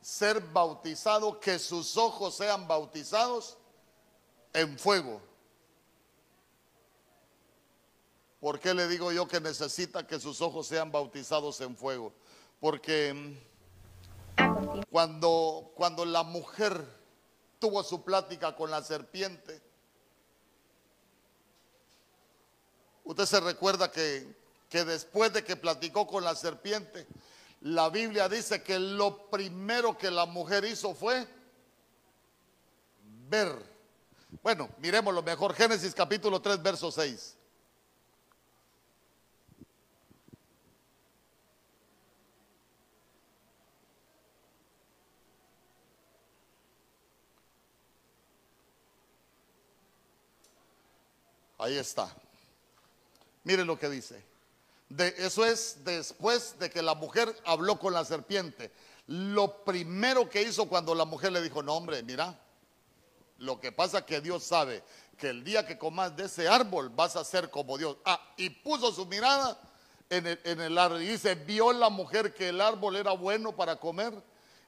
ser bautizado, que sus ojos sean bautizados en fuego. ¿Por qué le digo yo que necesita que sus ojos sean bautizados en fuego? Porque cuando, cuando la mujer tuvo su plática con la serpiente, usted se recuerda que, que después de que platicó con la serpiente, la Biblia dice que lo primero que la mujer hizo fue ver. Bueno, miremos lo mejor. Génesis capítulo 3, verso 6. Ahí está. Mire lo que dice. Eso es después de que la mujer habló con la serpiente. Lo primero que hizo cuando la mujer le dijo, no hombre, mira, lo que pasa es que Dios sabe que el día que comas de ese árbol vas a ser como Dios. Ah, y puso su mirada en el, en el árbol. Y dice, vio la mujer que el árbol era bueno para comer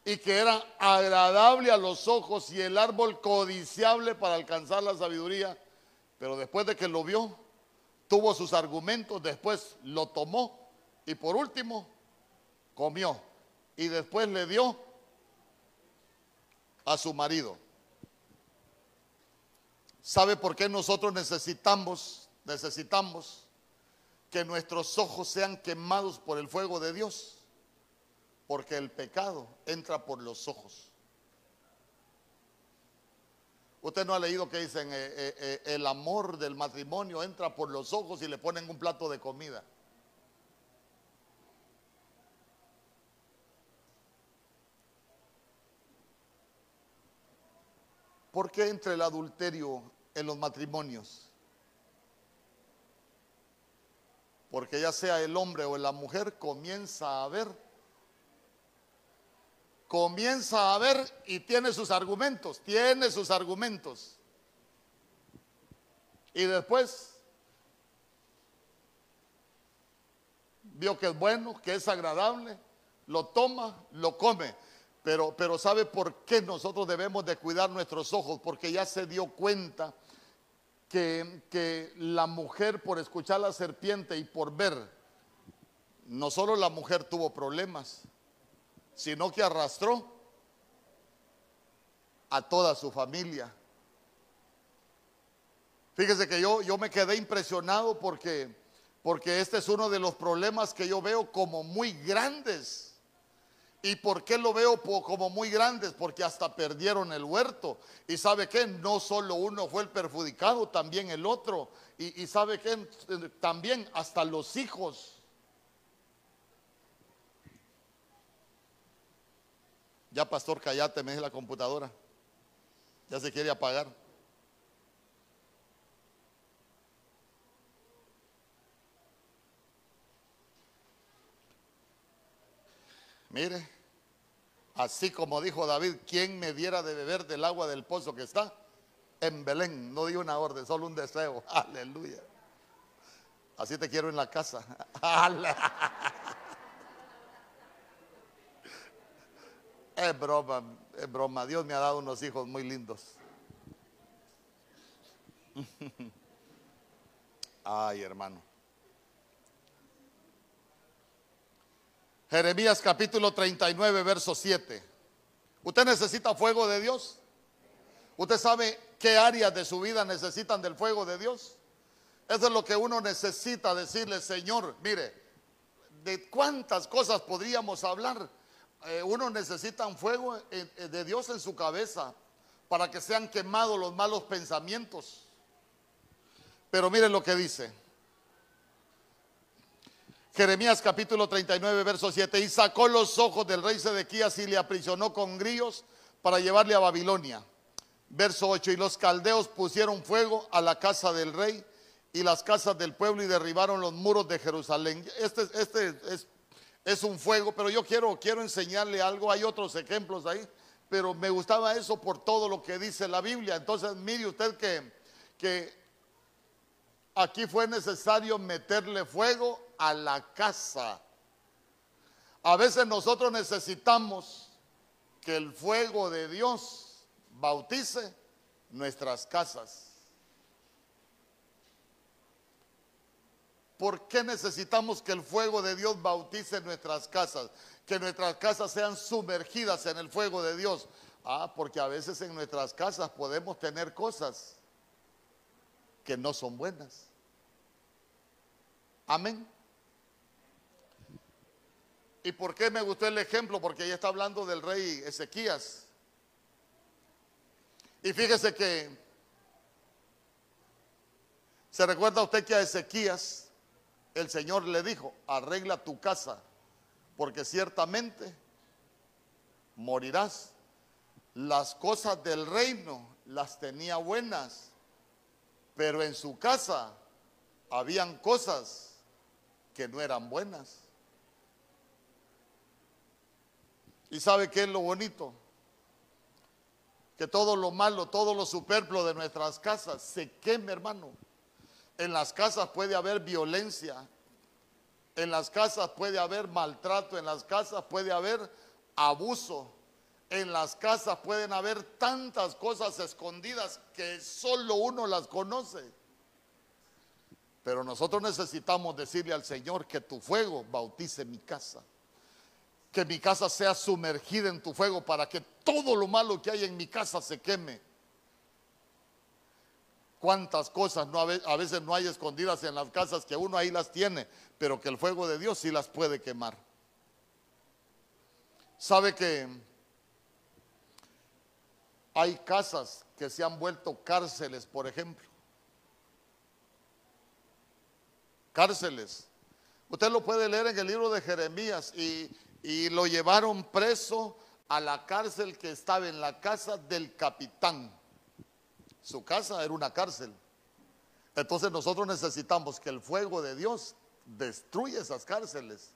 y que era agradable a los ojos y el árbol codiciable para alcanzar la sabiduría. Pero después de que lo vio, tuvo sus argumentos, después lo tomó y por último comió y después le dio a su marido. ¿Sabe por qué nosotros necesitamos, necesitamos que nuestros ojos sean quemados por el fuego de Dios? Porque el pecado entra por los ojos. Usted no ha leído que dicen, eh, eh, eh, el amor del matrimonio entra por los ojos y le ponen un plato de comida. ¿Por qué entra el adulterio en los matrimonios? Porque ya sea el hombre o la mujer comienza a ver, comienza a ver y tiene sus argumentos, tiene sus argumentos. Y después vio que es bueno, que es agradable, lo toma, lo come. Pero, pero ¿sabe por qué nosotros debemos de cuidar nuestros ojos? Porque ya se dio cuenta que, que la mujer por escuchar la serpiente y por ver, no solo la mujer tuvo problemas, sino que arrastró a toda su familia. Fíjese que yo, yo me quedé impresionado porque, porque este es uno de los problemas que yo veo como muy grandes ¿Y por qué lo veo como muy grandes? Porque hasta perdieron el huerto. Y sabe que no solo uno fue el perjudicado, también el otro. Y, sabe que también hasta los hijos. Ya, pastor, callate, me dice la computadora. Ya se quiere apagar. Mire, así como dijo David, ¿quién me diera de beber del agua del pozo que está? En Belén, no di una orden, solo un deseo. Aleluya. Así te quiero en la casa. Es broma, es broma. Dios me ha dado unos hijos muy lindos. Ay, hermano. Jeremías capítulo 39, verso 7. ¿Usted necesita fuego de Dios? ¿Usted sabe qué áreas de su vida necesitan del fuego de Dios? Eso es lo que uno necesita decirle, Señor, mire, de cuántas cosas podríamos hablar. Eh, uno necesita un fuego de Dios en su cabeza para que sean quemados los malos pensamientos. Pero mire lo que dice. Jeremías capítulo 39, verso 7. Y sacó los ojos del rey Sedequías y le aprisionó con grillos para llevarle a Babilonia. Verso 8. Y los caldeos pusieron fuego a la casa del rey y las casas del pueblo y derribaron los muros de Jerusalén. Este, este es, es, un fuego, pero yo quiero, quiero enseñarle algo. Hay otros ejemplos ahí, pero me gustaba eso por todo lo que dice la Biblia. Entonces, mire usted que, que aquí fue necesario meterle fuego a la casa. A veces nosotros necesitamos que el fuego de Dios bautice nuestras casas. ¿Por qué necesitamos que el fuego de Dios bautice nuestras casas? Que nuestras casas sean sumergidas en el fuego de Dios. Ah, porque a veces en nuestras casas podemos tener cosas que no son buenas. Amén. ¿Y por qué me gustó el ejemplo? Porque ella está hablando del rey Ezequías. Y fíjese que se recuerda usted que a Ezequías el Señor le dijo, arregla tu casa, porque ciertamente morirás. Las cosas del reino las tenía buenas, Pero en su casa habían cosas que no eran buenas. ¿Y sabe qué es lo bonito? Que todo lo malo, todo lo superfluo de nuestras casas se queme, hermano. En las casas puede haber violencia, en las casas puede haber maltrato, en las casas puede haber abuso, en las casas pueden haber tantas cosas escondidas que solo uno las conoce. Pero nosotros necesitamos decirle al Señor que tu fuego bautice mi casa. Que mi casa sea sumergida en tu fuego para que todo lo malo que hay en mi casa se queme. Cuántas cosas a veces no hay escondidas en las casas que uno ahí las tiene, pero que el fuego de Dios sí las puede quemar. ¿Sabe que hay casas que se han vuelto cárceles, por ejemplo? Cárceles. Usted lo puede leer en el libro de Jeremías y lo llevaron preso a la cárcel que estaba en la casa del capitán. Su casa era una cárcel. Entonces nosotros necesitamos que el fuego de Dios destruya esas cárceles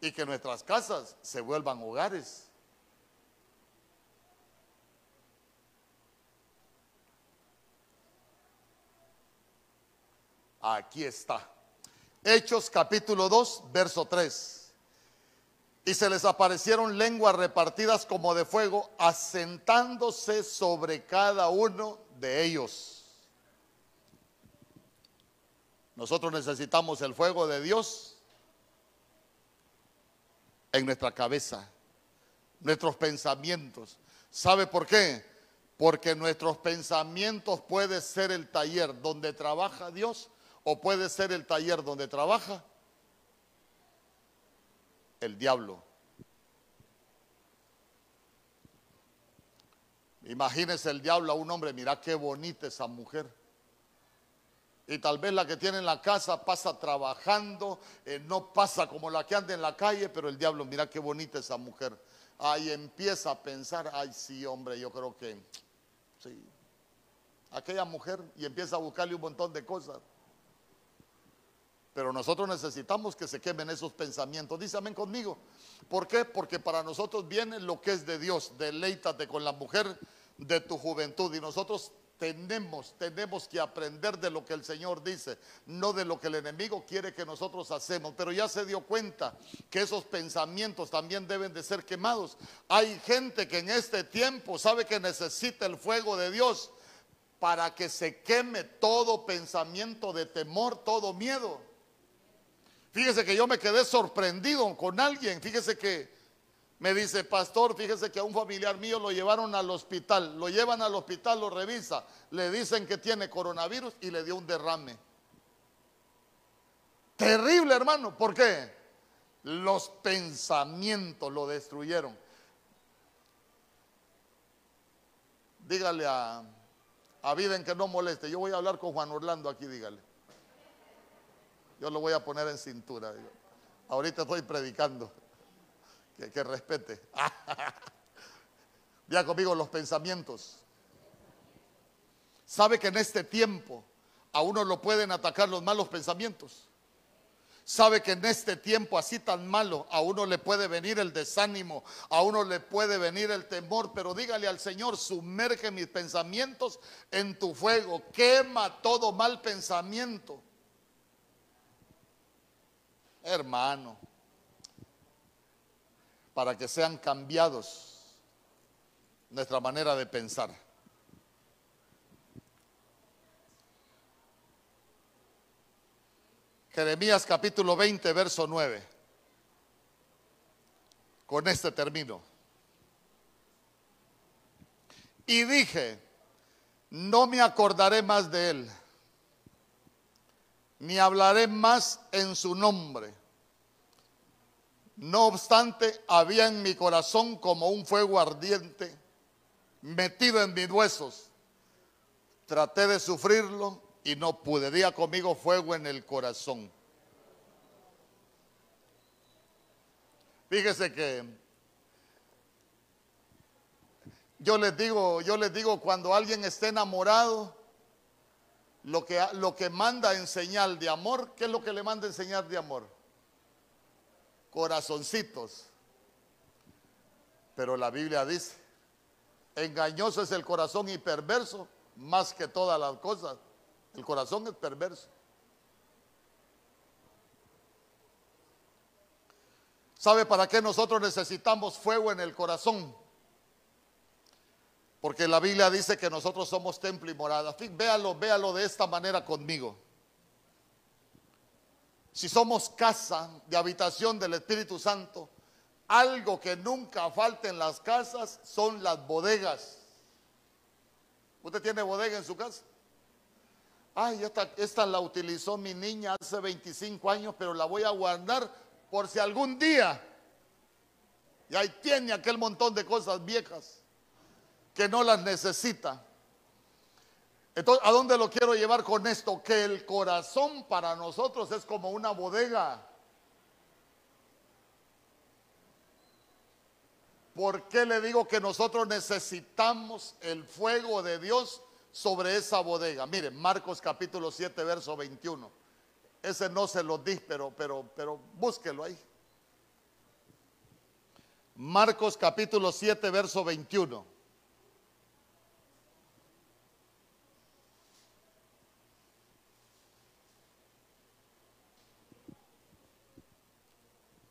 y que nuestras casas se vuelvan hogares. Aquí está. Hechos capítulo 2, verso 3. Y se les aparecieron lenguas repartidas como de fuego, asentándose sobre cada uno de ellos. Nosotros necesitamos el fuego de Dios en nuestra cabeza, nuestros pensamientos. ¿Sabe por qué? Porque nuestros pensamientos puede ser el taller donde trabaja Dios o puede ser el taller donde trabaja el diablo. Imagínese el diablo a un hombre, mira qué bonita esa mujer. Y tal vez la que tiene en la casa pasa trabajando, eh, no pasa como la que anda en la calle, pero el diablo, mira qué bonita esa mujer. Ahí empieza a pensar, ay sí, hombre, yo creo que sí. Aquella mujer y empieza a buscarle un montón de cosas. Pero nosotros necesitamos que se quemen esos pensamientos. Dice amén conmigo. ¿Por qué? Porque para nosotros viene lo que es de Dios. Deleítate con la mujer de tu juventud. Y nosotros tenemos, tenemos que aprender de lo que el Señor dice, no de lo que el enemigo quiere que nosotros hacemos. Pero ya se dio cuenta que esos pensamientos también deben de ser quemados. Hay gente que en este tiempo sabe que necesita el fuego de Dios para que se queme todo pensamiento de temor, todo miedo. Fíjese que yo me quedé sorprendido con alguien. Fíjese que me dice, pastor, fíjese que a un familiar mío lo llevaron al hospital, lo llevan al hospital, lo revisa, le dicen que tiene coronavirus y le dio un derrame. Terrible, hermano, ¿por qué? Los pensamientos lo destruyeron. Dígale a, a Vida que no moleste, yo voy a hablar con Juan Orlando aquí, dígale. Yo lo voy a poner en cintura. Ahorita estoy predicando que, respete. Ya conmigo los pensamientos. Sabe que en este tiempo a uno lo pueden atacar los malos pensamientos. Sabe que en este tiempo así tan malo a uno le puede venir el desánimo, a uno le puede venir el temor, pero dígale al Señor, sumerge mis pensamientos en tu fuego, quema todo mal pensamiento. Hermano, para que sean cambiados nuestra manera de pensar. Jeremías capítulo 20, verso 9. Con este término. Y dije, no me acordaré más de él, ni hablaré más en su nombre no obstante, había en mi corazón como un fuego ardiente metido en mis huesos. Traté de sufrirlo y no pude. Día conmigo fuego en el corazón. Fíjese que yo les digo, yo les digo cuando alguien esté enamorado, lo que, lo que manda en señal de amor, ¿qué es lo que le manda en señal de amor? Corazoncitos. Pero la Biblia dice, engañoso es el corazón y perverso más que todas las cosas. El corazón es perverso. ¿Sabe para qué nosotros necesitamos fuego en el corazón? Porque la Biblia dice que nosotros somos templo y morada. Véalo, véalo de esta manera conmigo. Si somos casa de habitación del Espíritu Santo, algo que nunca falta en las casas son las bodegas. ¿Usted tiene bodega en su casa? Ay, esta, esta la utilizó mi niña hace 25 años, pero la voy a guardar por si algún día. Y ahí tiene aquel montón de cosas viejas que no las necesita. Entonces, ¿a dónde lo quiero llevar con esto? Que el corazón para nosotros es como una bodega. ¿Por qué le digo que nosotros necesitamos el fuego de Dios sobre esa bodega? Miren, Marcos capítulo 7, verso 21. Ese no se lo di, pero, pero, pero búsquelo ahí. Marcos capítulo 7, verso 21.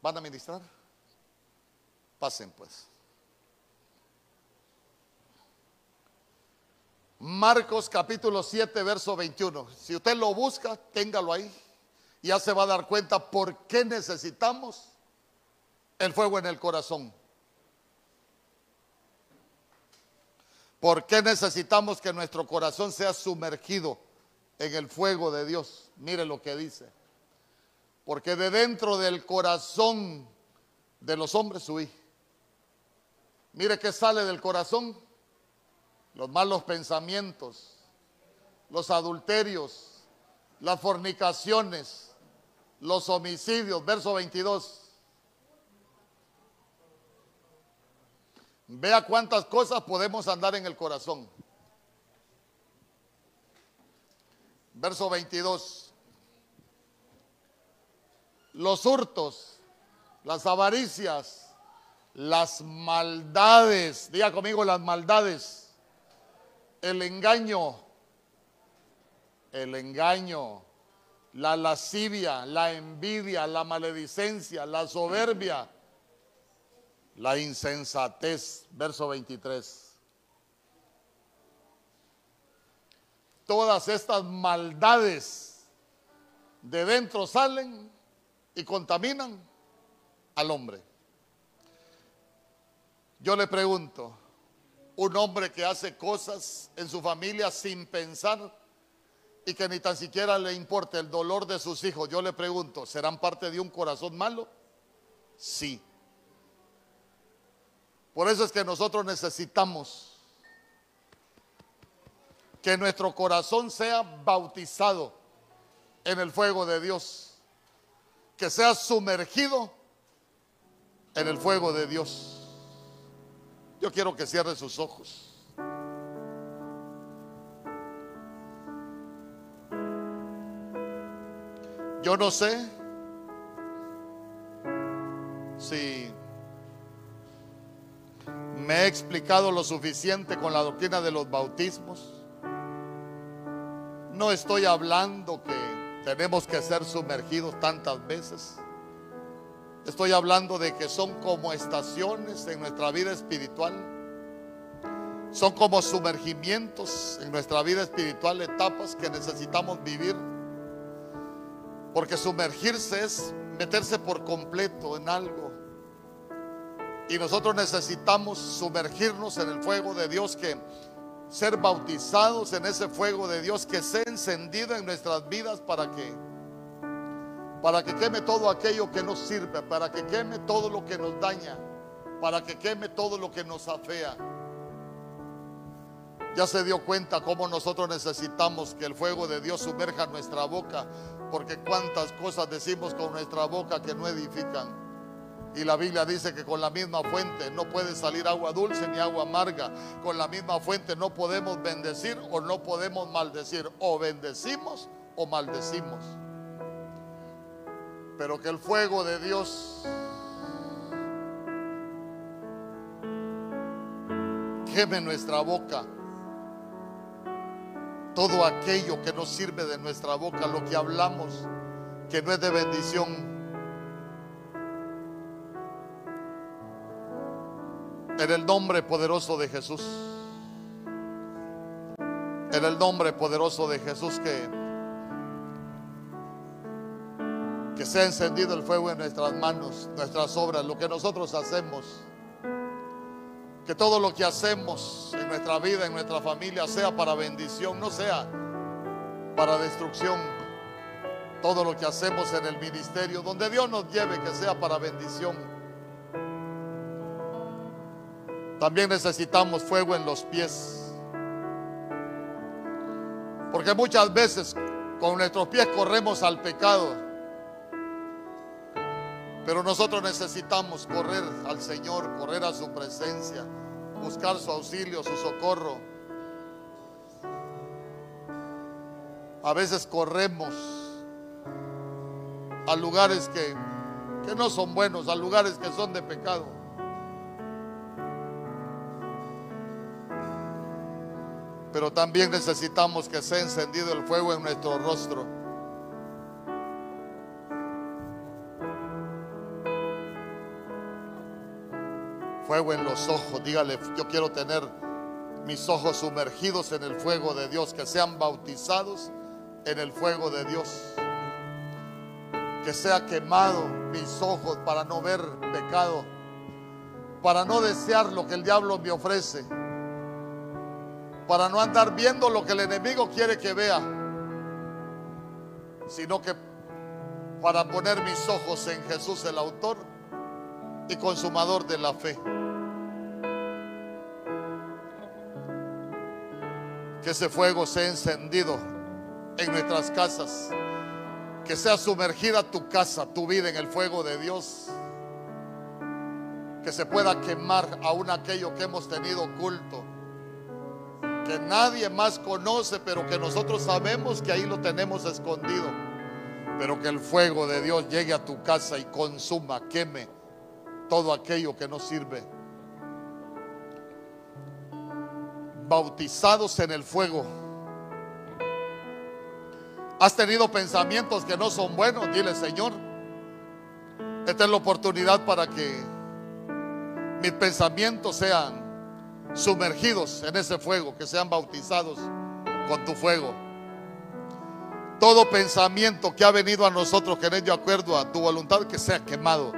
¿Van a ministrar? Pasen pues. Marcos capítulo 7, verso 21. Si usted lo busca, téngalo ahí. Ya se va a dar cuenta por qué necesitamos el fuego en el corazón. ¿Por qué necesitamos que nuestro corazón sea sumergido en el fuego de Dios? Mire lo que dice. Porque de dentro del corazón de los hombres huí. Mire que sale del corazón. Los malos pensamientos, los adulterios, las fornicaciones, los homicidios. Verso 22. Vea cuántas cosas podemos andar en el corazón. Verso 22 los hurtos, las avaricias, las maldades, diga conmigo las maldades, el engaño, el engaño, la lascivia, la envidia, la maledicencia, la soberbia, la insensatez, verso 23. Todas estas maldades de dentro salen y contaminan al hombre. Yo le pregunto, un hombre que hace cosas en su familia sin pensar y que ni tan siquiera le importa el dolor de sus hijos, yo le pregunto, ¿serán parte de un corazón malo? Sí. Por eso es que nosotros necesitamos que nuestro corazón sea bautizado en el fuego de Dios que sea sumergido en el fuego de Dios. Yo quiero que cierre sus ojos. Yo no sé si me he explicado lo suficiente con la doctrina de los bautismos. No estoy hablando que tenemos que ser sumergidos tantas veces. Estoy hablando de que son como estaciones en nuestra vida espiritual. Son como sumergimientos en nuestra vida espiritual, etapas que necesitamos vivir. Porque sumergirse es meterse por completo en algo. Y nosotros necesitamos sumergirnos en el fuego de Dios que ser bautizados en ese fuego de Dios que sea encendido en nuestras vidas para que para que queme todo aquello que nos sirve, para que queme todo lo que nos daña, para que queme todo lo que nos afea. Ya se dio cuenta cómo nosotros necesitamos que el fuego de Dios sumerja nuestra boca, porque cuántas cosas decimos con nuestra boca que no edifican. Y la Biblia dice que con la misma fuente no puede salir agua dulce ni agua amarga. Con la misma fuente no podemos bendecir o no podemos maldecir. O bendecimos o maldecimos. Pero que el fuego de Dios queme nuestra boca. Todo aquello que nos sirve de nuestra boca, lo que hablamos, que no es de bendición, En el nombre poderoso de Jesús. En el nombre poderoso de Jesús que que sea encendido el fuego en nuestras manos, nuestras obras, lo que nosotros hacemos. Que todo lo que hacemos en nuestra vida, en nuestra familia, sea para bendición, no sea para destrucción. Todo lo que hacemos en el ministerio, donde Dios nos lleve, que sea para bendición. También necesitamos fuego en los pies. Porque muchas veces con nuestros pies corremos al pecado. Pero nosotros necesitamos correr al Señor, correr a su presencia, buscar su auxilio, su socorro. A veces corremos a lugares que, que no son buenos, a lugares que son de pecado. Pero también necesitamos que sea encendido el fuego en nuestro rostro. Fuego en los ojos, dígale, yo quiero tener mis ojos sumergidos en el fuego de Dios, que sean bautizados en el fuego de Dios. Que sea quemado mis ojos para no ver pecado, para no desear lo que el diablo me ofrece para no andar viendo lo que el enemigo quiere que vea, sino que para poner mis ojos en Jesús, el autor y consumador de la fe. Que ese fuego sea encendido en nuestras casas, que sea sumergida tu casa, tu vida en el fuego de Dios, que se pueda quemar aún aquello que hemos tenido oculto que nadie más conoce, pero que nosotros sabemos que ahí lo tenemos escondido. Pero que el fuego de Dios llegue a tu casa y consuma, queme todo aquello que no sirve. Bautizados en el fuego. Has tenido pensamientos que no son buenos, dile Señor. Esta es la oportunidad para que mis pensamientos sean sumergidos en ese fuego, que sean bautizados con tu fuego. Todo pensamiento que ha venido a nosotros que de acuerdo a tu voluntad, que sea quemado.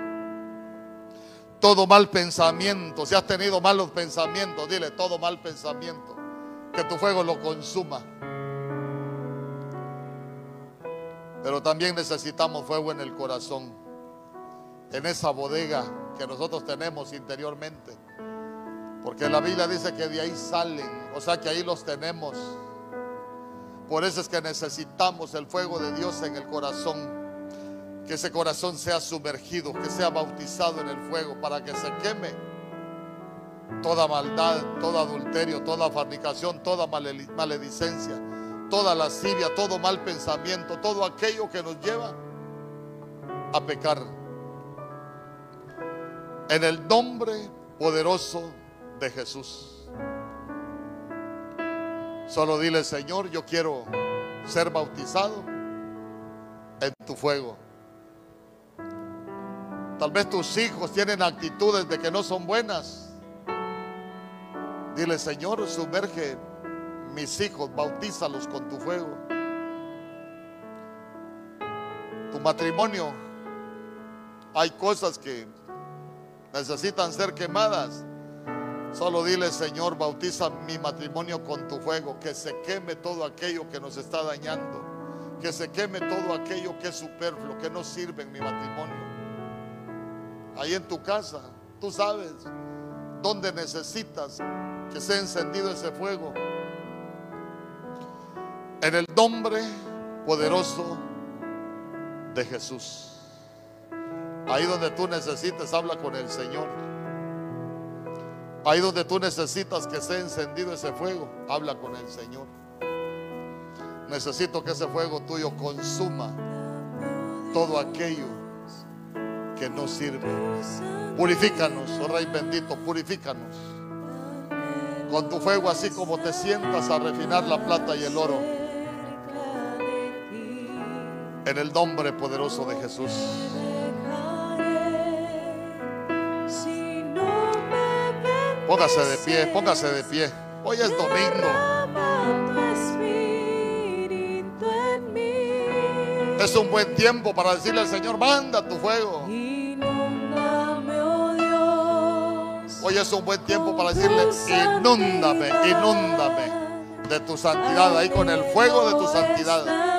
Todo mal pensamiento, si has tenido malos pensamientos, dile todo mal pensamiento, que tu fuego lo consuma. Pero también necesitamos fuego en el corazón, en esa bodega que nosotros tenemos interiormente porque la Biblia dice que de ahí salen, o sea que ahí los tenemos. Por eso es que necesitamos el fuego de Dios en el corazón. Que ese corazón sea sumergido, que sea bautizado en el fuego para que se queme toda maldad, todo adulterio, toda fornicación, toda maledicencia, toda lascivia, todo mal pensamiento, todo aquello que nos lleva a pecar. En el nombre poderoso de Jesús. Solo dile, Señor, yo quiero ser bautizado en tu fuego. Tal vez tus hijos tienen actitudes de que no son buenas. Dile, Señor, sumerge mis hijos, bautízalos con tu fuego. Tu matrimonio, hay cosas que necesitan ser quemadas. Solo dile, Señor, bautiza mi matrimonio con tu fuego, que se queme todo aquello que nos está dañando, que se queme todo aquello que es superfluo, que no sirve en mi matrimonio. Ahí en tu casa, tú sabes dónde necesitas que sea encendido ese fuego. En el nombre poderoso de Jesús. Ahí donde tú necesites, habla con el Señor. Ahí donde tú necesitas que sea encendido ese fuego, habla con el Señor. Necesito que ese fuego tuyo consuma todo aquello que no sirve. Purifícanos, oh Rey bendito, purifícanos. Con tu fuego, así como te sientas a refinar la plata y el oro. En el nombre poderoso de Jesús. Póngase de pie, póngase de pie. Hoy es domingo. Es un buen tiempo para decirle al Señor, manda tu fuego. Hoy es un buen tiempo para decirle, inúndame, inúndame de tu santidad, ahí con el fuego de tu santidad.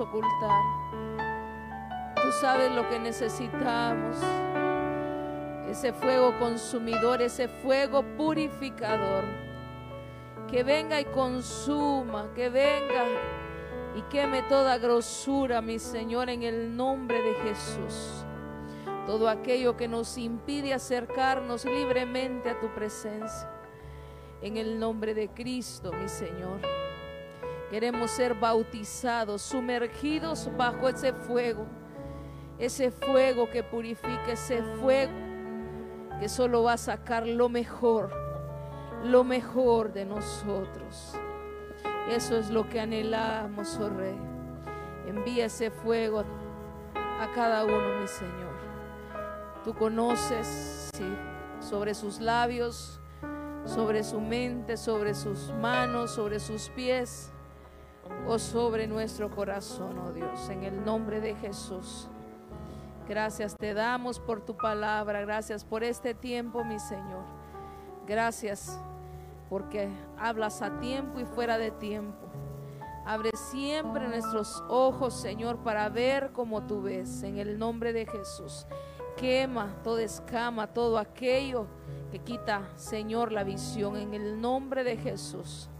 Ocultar. Tú sabes lo que necesitamos. Ese fuego consumidor, ese fuego purificador. Que venga y consuma, que venga y queme toda grosura, mi Señor, en el nombre de Jesús. Todo aquello que nos impide acercarnos libremente a tu presencia. En el nombre de Cristo, mi Señor. Queremos ser bautizados, sumergidos bajo ese fuego. Ese fuego que purifica, ese fuego que solo va a sacar lo mejor, lo mejor de nosotros. Eso es lo que anhelamos, oh Rey. Envía ese fuego a cada uno, mi Señor. Tú conoces sobre sus labios, sobre su mente, sobre sus manos, sobre sus pies oh sobre nuestro corazón, oh Dios, en el nombre de Jesús. Gracias te damos por tu palabra, gracias por este tiempo, mi Señor. Gracias porque hablas a tiempo y fuera de tiempo. Abre siempre nuestros ojos, Señor, para ver como tú ves, en el nombre de Jesús. Quema toda escama, todo aquello que quita, Señor, la visión, en el nombre de Jesús.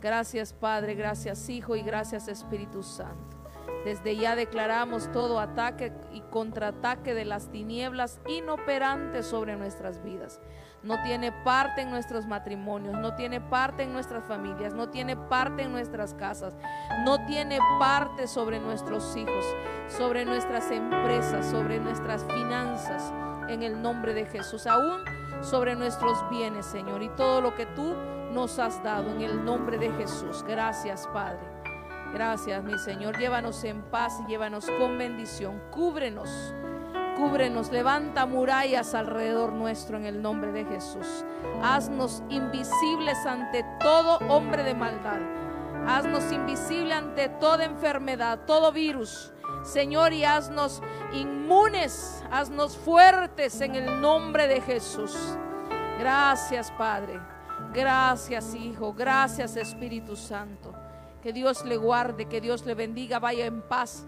Gracias Padre, gracias Hijo y gracias Espíritu Santo. Desde ya declaramos todo ataque y contraataque de las tinieblas inoperantes sobre nuestras vidas. No tiene parte en nuestros matrimonios, no tiene parte en nuestras familias, no tiene parte en nuestras casas, no tiene parte sobre nuestros hijos, sobre nuestras empresas, sobre nuestras finanzas, en el nombre de Jesús. Aún sobre nuestros bienes, Señor, y todo lo que tú nos has dado en el nombre de Jesús. Gracias, Padre. Gracias, mi Señor. Llévanos en paz y llévanos con bendición. Cúbrenos, cúbrenos. Levanta murallas alrededor nuestro en el nombre de Jesús. Haznos invisibles ante todo hombre de maldad. Haznos invisible ante toda enfermedad, todo virus. Señor, y haznos inmunes, haznos fuertes en el nombre de Jesús. Gracias, Padre. Gracias, Hijo. Gracias, Espíritu Santo. Que Dios le guarde, que Dios le bendiga. Vaya en paz